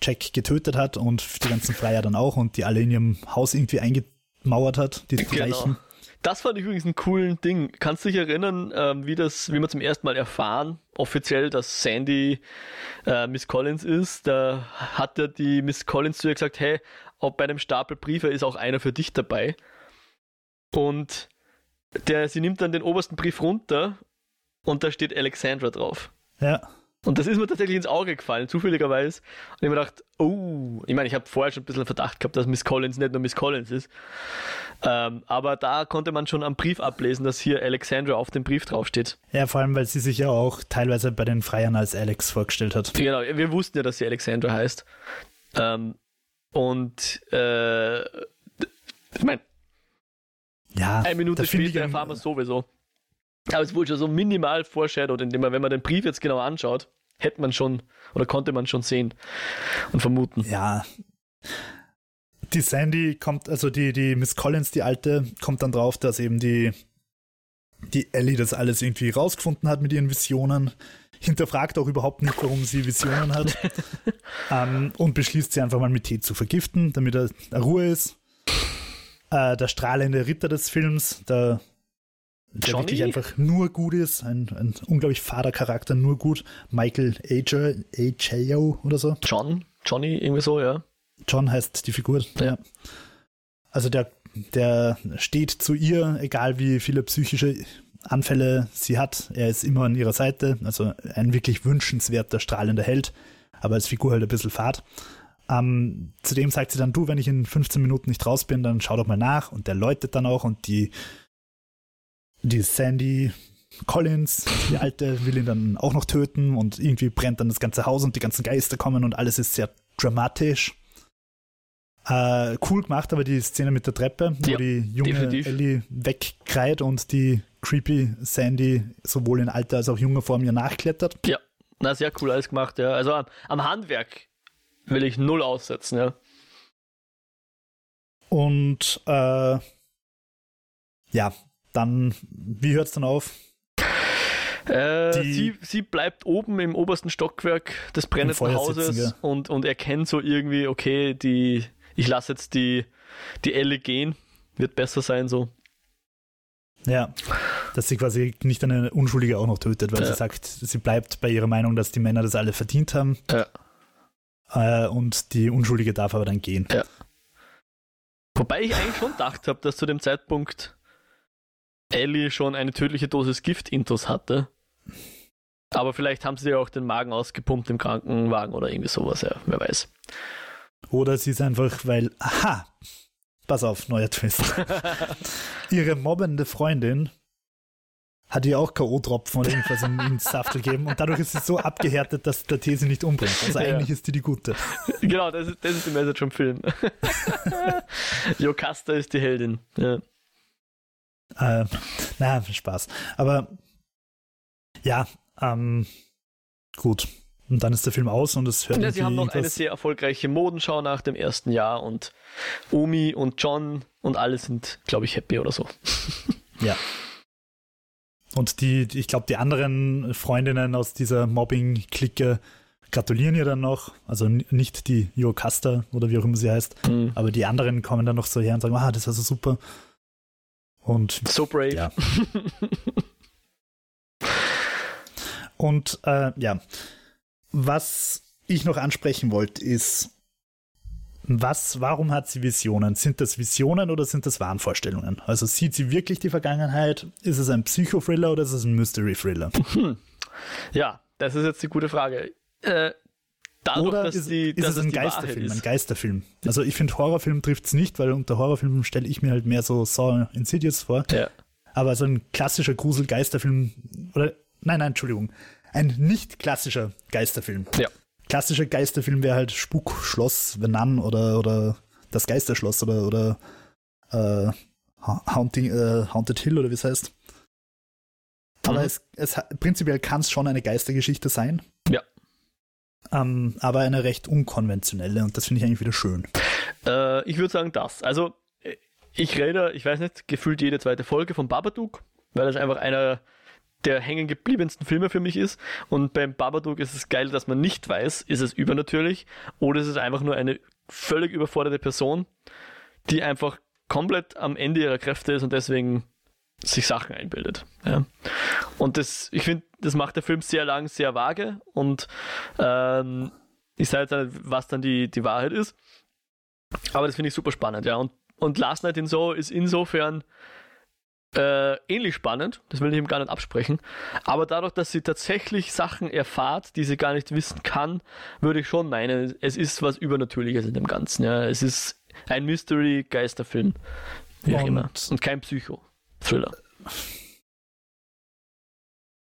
Jack getötet hat und die ganzen Freier dann auch und die alle in ihrem Haus irgendwie eingemauert hat, die genau. gleichen. Das fand ich übrigens ein coolen Ding. Kannst du dich erinnern, ähm, wie das, wie wir zum ersten Mal erfahren, offiziell, dass Sandy äh, Miss Collins ist? Da hat ja die Miss Collins zu ihr gesagt, hey, ob bei einem Stapel Briefe ist auch einer für dich dabei. Und der, sie nimmt dann den obersten Brief runter und da steht Alexandra drauf. Ja. Und das ist mir tatsächlich ins Auge gefallen, zufälligerweise. Und ich habe mir gedacht, oh, ich meine, ich habe vorher schon ein bisschen Verdacht gehabt, dass Miss Collins nicht nur Miss Collins ist. Ähm, aber da konnte man schon am Brief ablesen, dass hier Alexandra auf dem Brief draufsteht. Ja, vor allem, weil sie sich ja auch teilweise bei den Freiern als Alex vorgestellt hat. Genau, wir wussten ja, dass sie Alexandra heißt. Ähm, und äh, ich meine, ja, eine Minute später erfahren wir sowieso. Aber es wurde schon so minimal foreshadowed, indem man, wenn man den Brief jetzt genau anschaut, hätte man schon oder konnte man schon sehen und vermuten. Ja. Die Sandy kommt, also die, die Miss Collins, die alte, kommt dann drauf, dass eben die, die Ellie das alles irgendwie rausgefunden hat mit ihren Visionen. Hinterfragt auch überhaupt nicht, warum sie Visionen hat. [LAUGHS] ähm, und beschließt sie einfach mal mit Tee zu vergiften, damit er, Ruhe ist. Äh, der strahlende Ritter des Films, der der Johnny? wirklich einfach nur gut ist, ein, ein unglaublich fader Charakter, nur gut. Michael Ajo oder so. John, Johnny, irgendwie so, ja. John heißt die Figur, ja. ja. Also der, der steht zu ihr, egal wie viele psychische Anfälle sie hat. Er ist immer an ihrer Seite, also ein wirklich wünschenswerter, strahlender Held, aber als Figur halt ein bisschen fad. Ähm, zudem sagt sie dann, du, wenn ich in 15 Minuten nicht raus bin, dann schau doch mal nach und der läutet dann auch und die die Sandy Collins, die Alte, will ihn dann auch noch töten und irgendwie brennt dann das ganze Haus und die ganzen Geister kommen und alles ist sehr dramatisch. Äh, cool gemacht, aber die Szene mit der Treppe, wo ja, die junge definitiv. Ellie wegkreit und die creepy Sandy sowohl in alter als auch junger Form ihr nachklettert. Ja, na, sehr cool alles gemacht, ja. Also am, am Handwerk will ich null aussetzen, ja. Und äh, ja, dann, wie hört es dann auf? Äh, sie, sie bleibt oben im obersten Stockwerk des brennenden Hauses sitzen, ja. und, und erkennt so irgendwie, okay, die, ich lasse jetzt die, die Elle gehen, wird besser sein so. Ja, dass sie quasi nicht eine Unschuldige auch noch tötet, weil ja. sie sagt, sie bleibt bei ihrer Meinung, dass die Männer das alle verdient haben. Ja. Äh, und die Unschuldige darf aber dann gehen. Ja. Wobei ich eigentlich schon gedacht habe, dass zu dem Zeitpunkt Ellie schon eine tödliche Dosis Gift-Intos hatte. Aber vielleicht haben sie ja auch den Magen ausgepumpt im Krankenwagen oder irgendwie sowas, ja, wer weiß. Oder sie ist einfach, weil, aha, pass auf, neuer Twist. [LAUGHS] Ihre mobbende Freundin hat ihr auch K.O.-Tropfen oder irgendwas in den Saft gegeben und dadurch ist sie so abgehärtet, dass der Tee sie nicht umbringt. Also ja. eigentlich ist die die gute. Genau, das ist, das ist die Message vom Film. [LAUGHS] Jocasta ist die Heldin. Ja. Äh, [LAUGHS] na, Spaß. Aber ja, ähm, gut. Und dann ist der Film aus und es hört Ja, sie haben noch eine sehr erfolgreiche Modenschau nach dem ersten Jahr und Omi und John und alle sind, glaube ich, happy oder so. [LAUGHS] Ja. Und die, ich glaube, die anderen Freundinnen aus dieser Mobbing-Clique gratulieren ihr dann noch. Also nicht die Jocasta oder wie auch immer sie heißt, Mhm. aber die anderen kommen dann noch so her und sagen, ah, das war so super. Und So brave. Ja. [LAUGHS] Und äh, ja, was ich noch ansprechen wollte, ist, was, warum hat sie Visionen? Sind das Visionen oder sind das Wahnvorstellungen? Also sieht sie wirklich die Vergangenheit? Ist es ein Psychothriller oder ist es ein Mystery-Thriller? [LAUGHS] Ja, das ist jetzt die gute Frage. Äh, dadurch, Oder dass ist, die, ist dass es ein Geisterfilm? Ein ist. Geisterfilm. Also ich finde, Horrorfilm trifft es nicht, weil unter Horrorfilmen stelle ich mir halt mehr so Saw Insidious vor. Ja. Aber so ein klassischer Grusel-Geisterfilm, oder, nein, nein, Entschuldigung, ein nicht klassischer Geisterfilm. Ja. Klassischer Geisterfilm wäre halt Spukschloss, The Nun oder, oder das Geisterschloss oder, oder äh, Ha- Haunting, äh, Haunted Hill oder wie es heißt. Aber Mhm. es, es prinzipiell kann es schon eine Geistergeschichte sein. Ähm, aber eine recht unkonventionelle und das finde ich eigentlich wieder schön. Äh, ich würde sagen das. Also, äh, ich rede, ich weiß nicht, gefühlt jede zweite Folge von Babadook, weil das einfach einer der hängen gebliebensten Filme für mich ist. Und beim Babadook ist es geil, dass man nicht weiß, ist es übernatürlich oder ist es einfach nur eine völlig überforderte Person, die einfach komplett am Ende ihrer Kräfte ist und deswegen sich Sachen einbildet. Ja. Und das, ich finde, das macht der Film sehr lang, sehr vage und ähm, ich sage jetzt nicht, was dann die, die Wahrheit ist. Aber das finde ich super spannend, ja. Und, und Last Night in So ist insofern äh, ähnlich spannend, das will ich ihm gar nicht absprechen. Aber dadurch, dass sie tatsächlich Sachen erfahrt, die sie gar nicht wissen kann, würde ich schon meinen, es ist was Übernatürliches in dem Ganzen. Ja. Es ist ein Mystery-Geisterfilm. Wie auch Und- immer. Und kein Psycho-Thriller.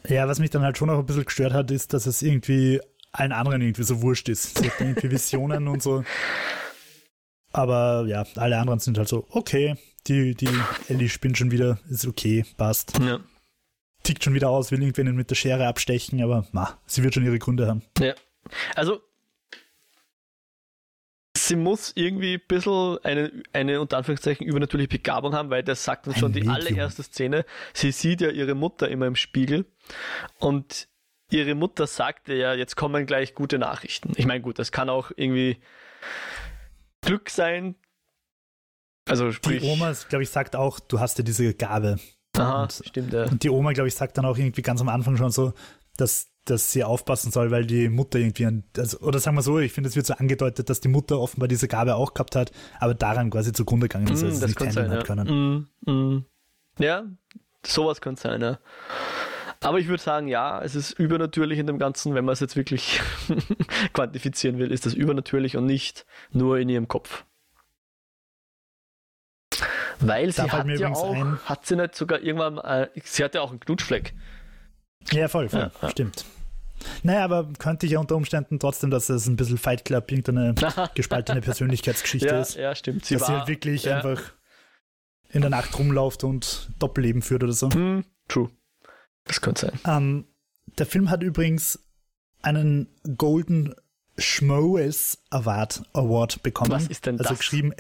Ja, was mich dann halt schon auch ein bisschen gestört hat, ist, dass es irgendwie allen anderen irgendwie so wurscht ist. Sie hat irgendwie [LAUGHS] Visionen und so. Aber ja, alle anderen sind halt so, okay, die, die Ellie spinnt schon wieder, ist okay, passt. Ja. Tickt schon wieder aus, will irgendwen mit der Schere abstechen, aber ma, sie wird schon ihre Gründe haben. Ja. Also, sie muss irgendwie ein bisschen eine, eine unter Anführungszeichen übernatürliche Begabung haben, weil das sagt uns schon die Medium. allererste Szene. Sie sieht ja ihre Mutter immer im Spiegel und ihre Mutter sagte ja, jetzt kommen gleich gute Nachrichten. Ich meine, gut, das kann auch irgendwie Glück sein. Also Die sprich, Oma, glaube ich, sagt auch, du hast ja diese Gabe. aha, und- stimmt, ja. Und die Oma, glaube ich, sagt dann auch irgendwie ganz am Anfang schon so, dass, dass sie aufpassen soll, weil die Mutter irgendwie, ein, also, oder sagen wir so, ich finde, es wird so angedeutet, dass die Mutter offenbar diese Gabe auch gehabt hat, aber daran quasi zugrunde gegangen ist, weil Mm, sie das nicht handeln sein, hat ja. können. Mm, mm. Ja, sowas könnte sein, ja. Aber ich würde sagen, ja, es ist übernatürlich in dem Ganzen, wenn man es jetzt wirklich [LAUGHS] quantifizieren will, ist das übernatürlich und nicht nur in ihrem Kopf. Weil sie hat ja auch, ein- hat sie nicht sogar irgendwann, äh, sie hat ja auch einen Knutschfleck. Ja, voll, voll, Ja, stimmt. Naja, aber könnte ich ja unter Umständen trotzdem, dass es ein bisschen Fight Club, irgendeine [LAUGHS] gespaltene Persönlichkeitsgeschichte Ja, ist. ja, stimmt. Sie dass sie war, halt wirklich ja. einfach in der Nacht rumläuft und Doppelleben führt oder so. Hm, true. Das könnte sein. Ähm, der Film hat übrigens einen Golden Schmoes Award, Award bekommen. Was ist denn also das? geschrieben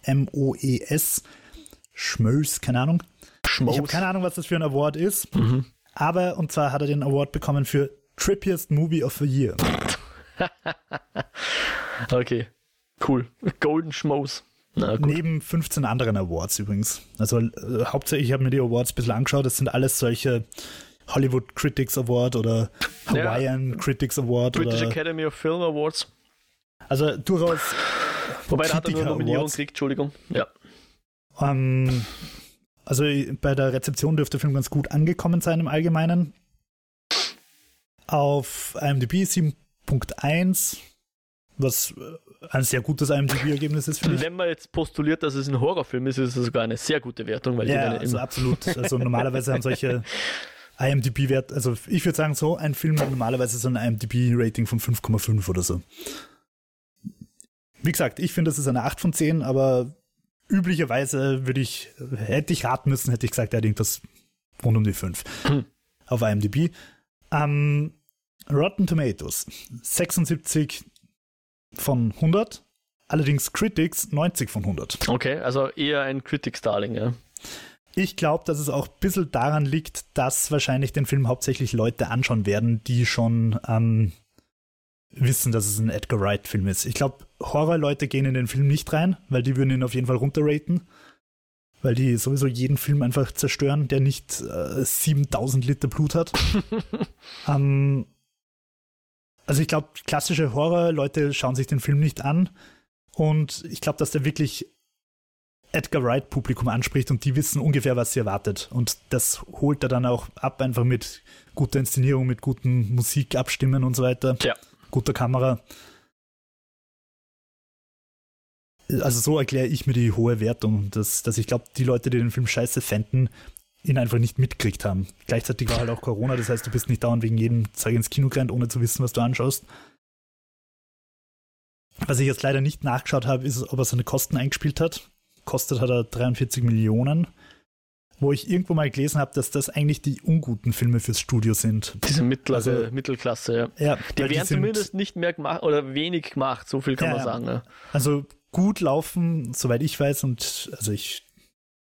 S-C-H-M-O-E-S. Schmoes, keine Ahnung. Ich habe keine Ahnung, was das für ein Award ist. Mhm. Aber, und zwar hat er den Award bekommen für Trippiest Movie of the Year. [LAUGHS] Okay, cool. Golden Schmoes. Neben 15 anderen Awards übrigens. Also äh, hauptsächlich, ich habe mir die Awards ein bisschen angeschaut. Das sind alles solche Hollywood Critics Award oder Ja. Hawaiian Critics Award. British oder, Academy of Film Awards. also durchaus Wobei, da hat er nur Nominierung gekriegt, Entschuldigung. Ja. Ähm, also bei der Rezeption dürfte der Film ganz gut angekommen sein im Allgemeinen. Auf IMDb 7.1, was äh, ein sehr gutes IMDb-Ergebnis ist, finde ich. Wenn man jetzt postuliert, dass es ein Horrorfilm ist, ist es sogar eine sehr gute Wertung, weil Ja, also absolut. Also normalerweise haben solche [LAUGHS] IMDb-Wert, also ich würde sagen, so ein Film hat normalerweise so ein IMDb-Rating von 5,5 oder so. Wie gesagt, ich finde, das ist eine 8 von 10, aber üblicherweise würde ich, hätte ich raten müssen, hätte ich gesagt, er hat irgendwas rund um die 5 hm. auf IMDb. Ähm, Rotten Tomatoes 76 von 100, allerdings Critics 90 von 100. Okay, also eher ein Critics-Darling, ja. Ich glaube, dass es auch ein bisschen daran liegt, dass wahrscheinlich den Film hauptsächlich Leute anschauen werden, die schon ähm, wissen, dass es ein Edgar Wright-Film ist. Ich glaube, Horror-Leute gehen in den Film nicht rein, weil die würden ihn auf jeden Fall runterraten. Weil die sowieso jeden Film einfach zerstören, der nicht äh, 7000 Liter Blut hat. [LAUGHS] ähm, also ich glaube, klassische Horror-Leute schauen sich den Film nicht an. Und ich glaube, dass der wirklich Edgar Wright-Publikum anspricht und die wissen ungefähr, was sie erwartet. Und das holt er dann auch ab, einfach mit guter Inszenierung, mit guten Musikabstimmen und so weiter. Ja. Guter Kamera. Also so erkläre ich mir die hohe Wertung, dass, dass ich glaube, die Leute, die den Film scheiße fänden, ihn einfach nicht mitgekriegt haben. Gleichzeitig war halt auch Corona, das heißt, du bist nicht dauernd wegen jedem Zeug ins Kino gerannt, ohne zu wissen, was du anschaust. Was ich jetzt leider nicht nachgeschaut habe, ist, ob er seine Kosten eingespielt hat. Kostet hat er 43 Millionen. Wo ich irgendwo mal gelesen habe, dass das eigentlich die unguten Filme fürs Studio sind. Diese mittlere also, Mittelklasse, ja. ja die werden die zumindest nicht mehr gemacht oder wenig gemacht, so viel kann ja, man sagen. Ja. Also gut laufen, soweit ich weiß, und also ich,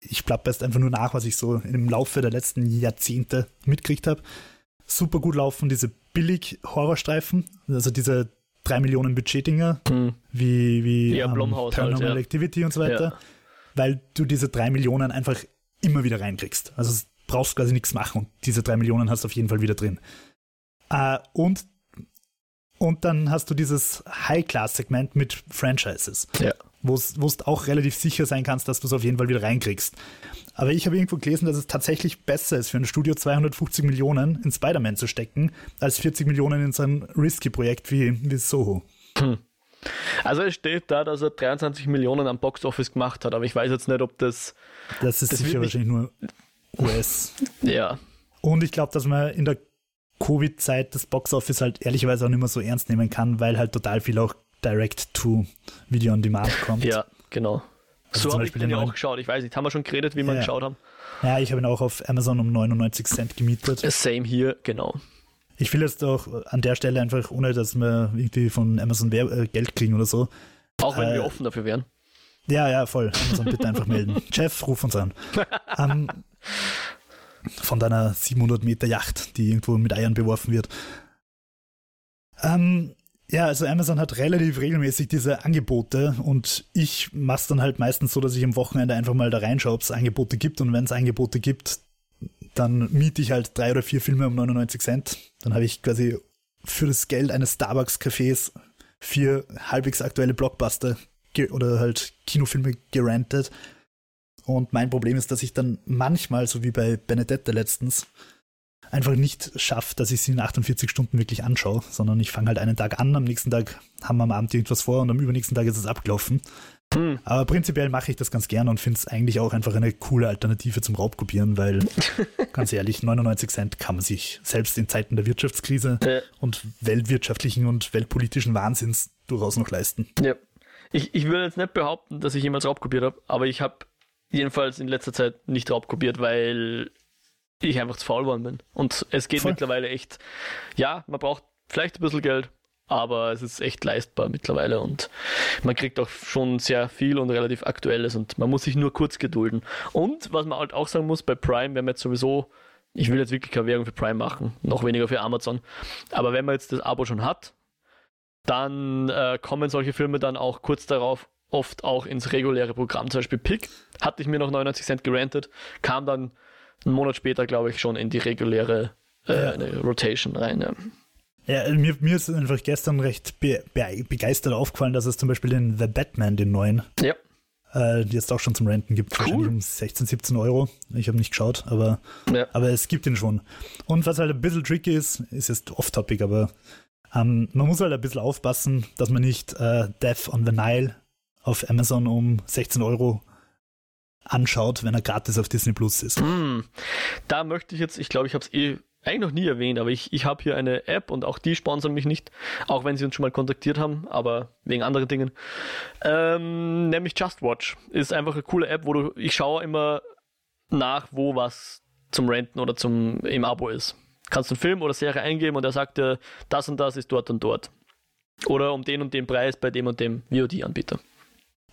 ich plappe erst einfach nur nach, was ich so im Laufe der letzten Jahrzehnte mitgekriegt habe. Super gut laufen diese billig-Horrorstreifen, also diese 3 Millionen Budget-Dinger, hm. wie, wie ja, um, halt, Paranormal halt. Activity und so weiter, weil du diese 3 Millionen einfach immer wieder reinkriegst. Also du brauchst quasi nichts machen und diese 3 Millionen hast du auf jeden Fall wieder drin. Uh, und und dann hast du dieses High-Class-Segment mit Franchises, ja. wo du auch relativ sicher sein kannst, dass du es auf jeden Fall wieder reinkriegst. Aber ich habe irgendwo gelesen, dass es tatsächlich besser ist für ein Studio 250 Millionen in Spider-Man zu stecken, als 40 Millionen in so ein Risky-Projekt wie, wie Soho. Hm. Also es steht da, dass er 23 Millionen am Box-Office gemacht hat, aber ich weiß jetzt nicht, ob das... Das ist das sicher wahrscheinlich nur US. ja. Und ich glaube, dass man in der Covid-Zeit das Boxoffice halt ehrlicherweise auch nicht mehr so ernst nehmen kann, weil halt total viel auch direct to Video on Demand kommt. Ja, genau. Also so habe ich den ja auch geschaut. Ich weiß nicht, haben wir schon geredet, wie wir ja. geschaut haben? Ja, ich habe ihn auch auf Amazon um 99 Cent gemietet. Same hier, genau. Ich will jetzt auch an der Stelle einfach, ohne dass wir irgendwie von Amazon äh, Geld kriegen oder so. Auch wenn äh, wir offen dafür wären. Ja, ja, voll. Amazon bitte einfach melden. [LAUGHS] Jeff, ruf uns an. um, ähm, von deiner 700 Meter Yacht, die irgendwo mit Eiern beworfen wird. Ähm, ja, also Amazon hat relativ regelmäßig diese Angebote und ich mache es dann halt meistens so, dass ich am Wochenende einfach mal da reinschaue, ob es Angebote gibt und wenn es Angebote gibt, dann miete ich halt drei oder vier Filme um 99 Cent. Dann habe ich quasi für das Geld eines Starbucks-Cafés vier halbwegs aktuelle Blockbuster oder halt Kinofilme gerantet und mein Problem ist, dass ich dann manchmal, so wie bei Benedetta letztens, einfach nicht schaffe, dass ich sie in 48 Stunden wirklich anschaue, sondern ich fange halt einen Tag an, am nächsten Tag haben wir am Abend irgendwas vor und am übernächsten Tag ist es abgelaufen. Hm. Aber prinzipiell mache ich das ganz gern und finde es eigentlich auch einfach eine coole Alternative zum Raubkopieren, weil [LAUGHS] ganz ehrlich, 99 Cent kann man sich selbst in Zeiten der Wirtschaftskrise ja. und weltwirtschaftlichen und weltpolitischen Wahnsinns durchaus noch leisten. Ja. Ich, ich würde jetzt nicht behaupten, dass ich jemals raubkopiert habe, aber ich habe jedenfalls in letzter Zeit nicht raubkopiert, weil ich einfach zu faul geworden bin. Und es geht Voll. mittlerweile echt, ja, man braucht vielleicht ein bisschen Geld, aber es ist echt leistbar mittlerweile und man kriegt auch schon sehr viel und relativ aktuelles und man muss sich nur kurz gedulden. Und was man halt auch sagen muss, bei Prime, wenn man jetzt sowieso, ich will jetzt wirklich keine Werbung für Prime machen, noch weniger für Amazon, aber wenn man jetzt das Abo schon hat, dann äh, kommen solche Filme dann auch kurz darauf oft auch ins reguläre Programm. Zum Beispiel Pick hatte ich mir noch 99 Cent gerantet, kam dann einen Monat später, glaube ich, schon in die reguläre äh. Rotation rein. Ja. Ja, mir, mir ist einfach gestern recht be be begeistert aufgefallen, dass es zum Beispiel den The Batman, den neuen, ja. äh, jetzt auch schon zum Renten gibt. Cool. Wahrscheinlich um 16, 17 Euro. Ich habe nicht geschaut, aber, ja. aber es gibt ihn schon. Und was halt ein bisschen tricky ist, ist jetzt off-topic, aber ähm, man muss halt ein bisschen aufpassen, dass man nicht äh, Death on the Nile auf Amazon um 16 Euro anschaut, wenn er gratis auf Disney Plus ist. Mm, da möchte ich jetzt, ich glaube, ich habe es eh eigentlich noch nie erwähnt, aber ich, ich habe hier eine App und auch die sponsern mich nicht, auch wenn sie uns schon mal kontaktiert haben, aber wegen anderen Dingen. Ähm, nämlich Just Watch ist einfach eine coole App, wo du, ich schaue immer nach, wo was zum Renten oder zum im Abo ist. Kannst einen Film oder Serie eingeben und er sagt dir, das und das ist dort und dort. Oder um den und den Preis bei dem und dem VOD-Anbieter.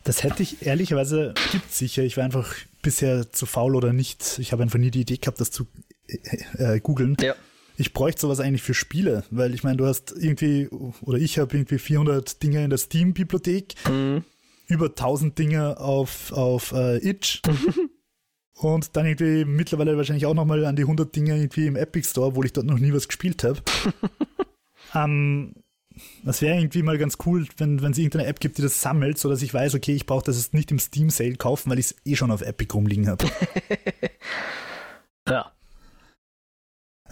Das hätte ich ehrlicherweise, gibt sicher. Ich war einfach bisher zu faul oder nicht. Ich habe einfach nie die Idee gehabt, das zu äh, äh, googeln. Ja. Ich bräuchte sowas eigentlich für Spiele, weil ich meine, du hast irgendwie, oder ich habe irgendwie 400 Dinge in der Steam-Bibliothek, Mhm. über 1000 Dinge auf, auf äh, Itch [LAUGHS] und dann irgendwie mittlerweile wahrscheinlich auch nochmal an die 100 Dinge irgendwie im Epic Store, obwohl ich dort noch nie was gespielt habe. [LAUGHS] ähm, das wäre irgendwie mal ganz cool, wenn wenn es irgendeine App gibt, die das sammelt, sodass ich weiß, okay, ich brauche das jetzt nicht im Steam Sale kaufen, weil ich es eh schon auf Epic rumliegen habe. [LAUGHS] Ja.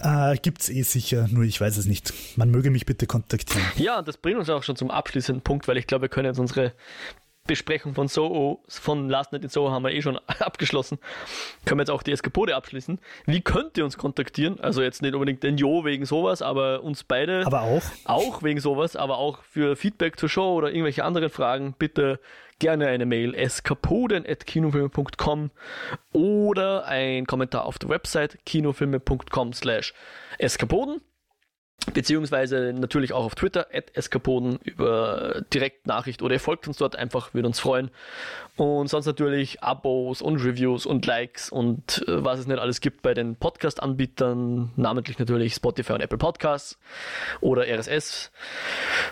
Äh, gibt's eh sicher, nur ich weiß es nicht. Man möge mich bitte kontaktieren. Ja, und das bringt uns auch schon zum abschließenden Punkt, weil ich glaube, wir können jetzt unsere Besprechung von Soho, von Last Night in Soho haben wir eh schon [LAUGHS] abgeschlossen. Können wir jetzt auch die Eskapode abschließen. Wie könnt ihr uns kontaktieren? Also jetzt nicht unbedingt den Jo wegen sowas, aber uns beide Aber auch, auch wegen sowas, aber auch für Feedback zur Show oder irgendwelche anderen Fragen, bitte gerne eine Mail eskapoden.kinofilme.com oder ein Kommentar auf der Website kinofilme.com slash eskapoden beziehungsweise natürlich auch auf Twitter eskapoden über Direktnachricht oder ihr folgt uns dort einfach, würde uns freuen. Und sonst natürlich Abos und Reviews und Likes und äh, was es nicht alles gibt bei den Podcast-Anbietern, namentlich natürlich Spotify und Apple Podcasts oder RSS.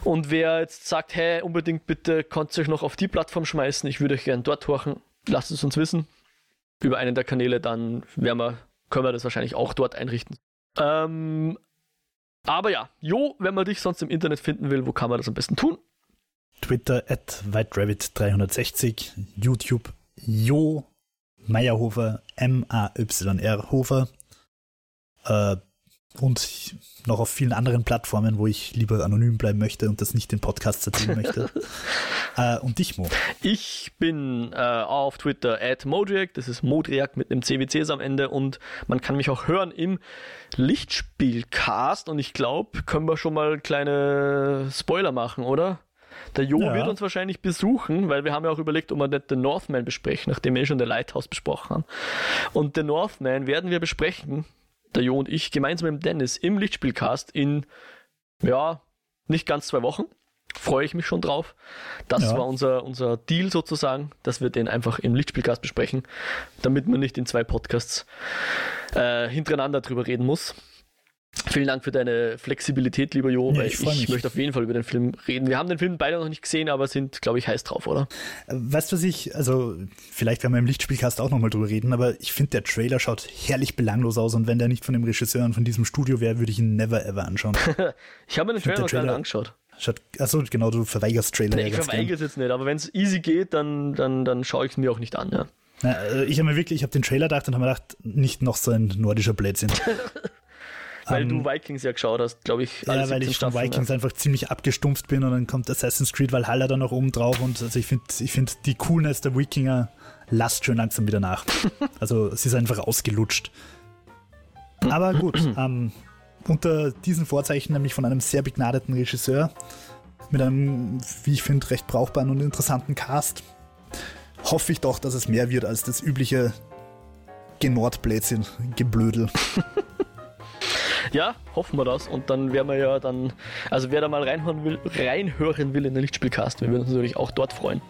Und wer jetzt sagt, hey, unbedingt bitte, könnt ihr euch noch auf die Plattform schmeißen, ich würde euch gerne dort horchen, lasst es uns wissen. Über einen der Kanäle, dann werden wir, können wir das wahrscheinlich auch dort einrichten. Ähm, aber ja, Jo, wenn man dich sonst im Internet finden will, wo kann man das am besten tun? Twitter at WhiteRabbit360, YouTube Jo Meyerhofer, M-A-Y-R Hofer äh, und noch auf vielen anderen Plattformen, wo ich lieber anonym bleiben möchte und das nicht den Podcast erzählen möchte. [LAUGHS] äh, und dich, Mo. Ich bin äh, auf Twitter at Modriak, das ist Modriak mit einem CWCs am Ende und man kann mich auch hören im Lichtspielcast und ich glaube, können wir schon mal kleine Spoiler machen, oder? Der Jo Ja. wird uns wahrscheinlich besuchen, weil wir haben ja auch überlegt, ob wir nicht den Northman besprechen, nachdem wir eh schon den Lighthouse besprochen haben. Und den Northman werden wir besprechen, der Jo und ich, gemeinsam mit dem Dennis im Lichtspielcast in, ja, nicht ganz zwei Wochen. Freue ich mich schon drauf. Das Ja. war unser, unser Deal sozusagen, dass wir den einfach im Lichtspielcast besprechen, damit man nicht in zwei Podcasts äh, hintereinander drüber reden muss. Vielen Dank für deine Flexibilität, lieber Jo, Ja, weil ich ich, möchte auf jeden Fall über den Film reden. Wir haben den Film beide noch nicht gesehen, aber sind, glaube ich, heiß drauf, oder? Weißt du, was ich, also vielleicht werden wir im Lichtspielcast auch nochmal drüber reden, aber ich finde, der Trailer schaut herrlich belanglos aus und wenn der nicht von dem Regisseur und von diesem Studio wäre, würde ich ihn never ever anschauen. [LAUGHS] Ich habe mir den Trailer der noch gar nicht Trailer- angeschaut. Schaut, achso, genau, du verweigerst Trailer. Nee, ja ich ganz verweigere es jetzt nicht, aber wenn es easy geht, dann, dann, dann schaue ich es mir auch nicht an. Ja. Na, äh, ich habe mir wirklich, ich habe den Trailer gedacht und habe mir gedacht, nicht noch so ein nordischer Blödsinn. [LAUGHS] Weil Ähm, du Vikings ja geschaut hast, glaube ich. Ja, weil 17 ich von Staffeln, Vikings einfach ziemlich abgestumpft bin und dann kommt Assassin's Creed Valhalla da noch oben drauf und also ich finde ich find die Coolness der Wikinger lasst schon langsam wieder nach. [LAUGHS] Also es ist einfach ausgelutscht. Aber gut, [CLEARS THROAT] ähm, unter diesen Vorzeichen, nämlich von einem sehr begnadeten Regisseur, mit einem, wie ich finde, recht brauchbaren und interessanten Cast, hoffe ich doch, dass es mehr wird als das übliche Genordblödsinn, Geblödel. [LAUGHS] Ja, hoffen wir das. Und dann werden wir ja dann, also wer da mal reinhören will, reinhören will in den Lichtspielcast, wir würden uns natürlich auch dort freuen.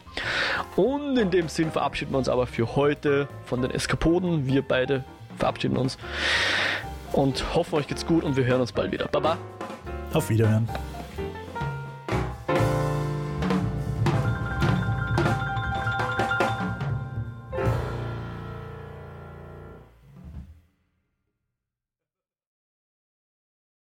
Und in dem Sinn verabschieden wir uns aber für heute von den Eskapoden. Wir beide verabschieden uns und hoffen, euch geht's gut und wir hören uns bald wieder. Baba! Auf Wiederhören.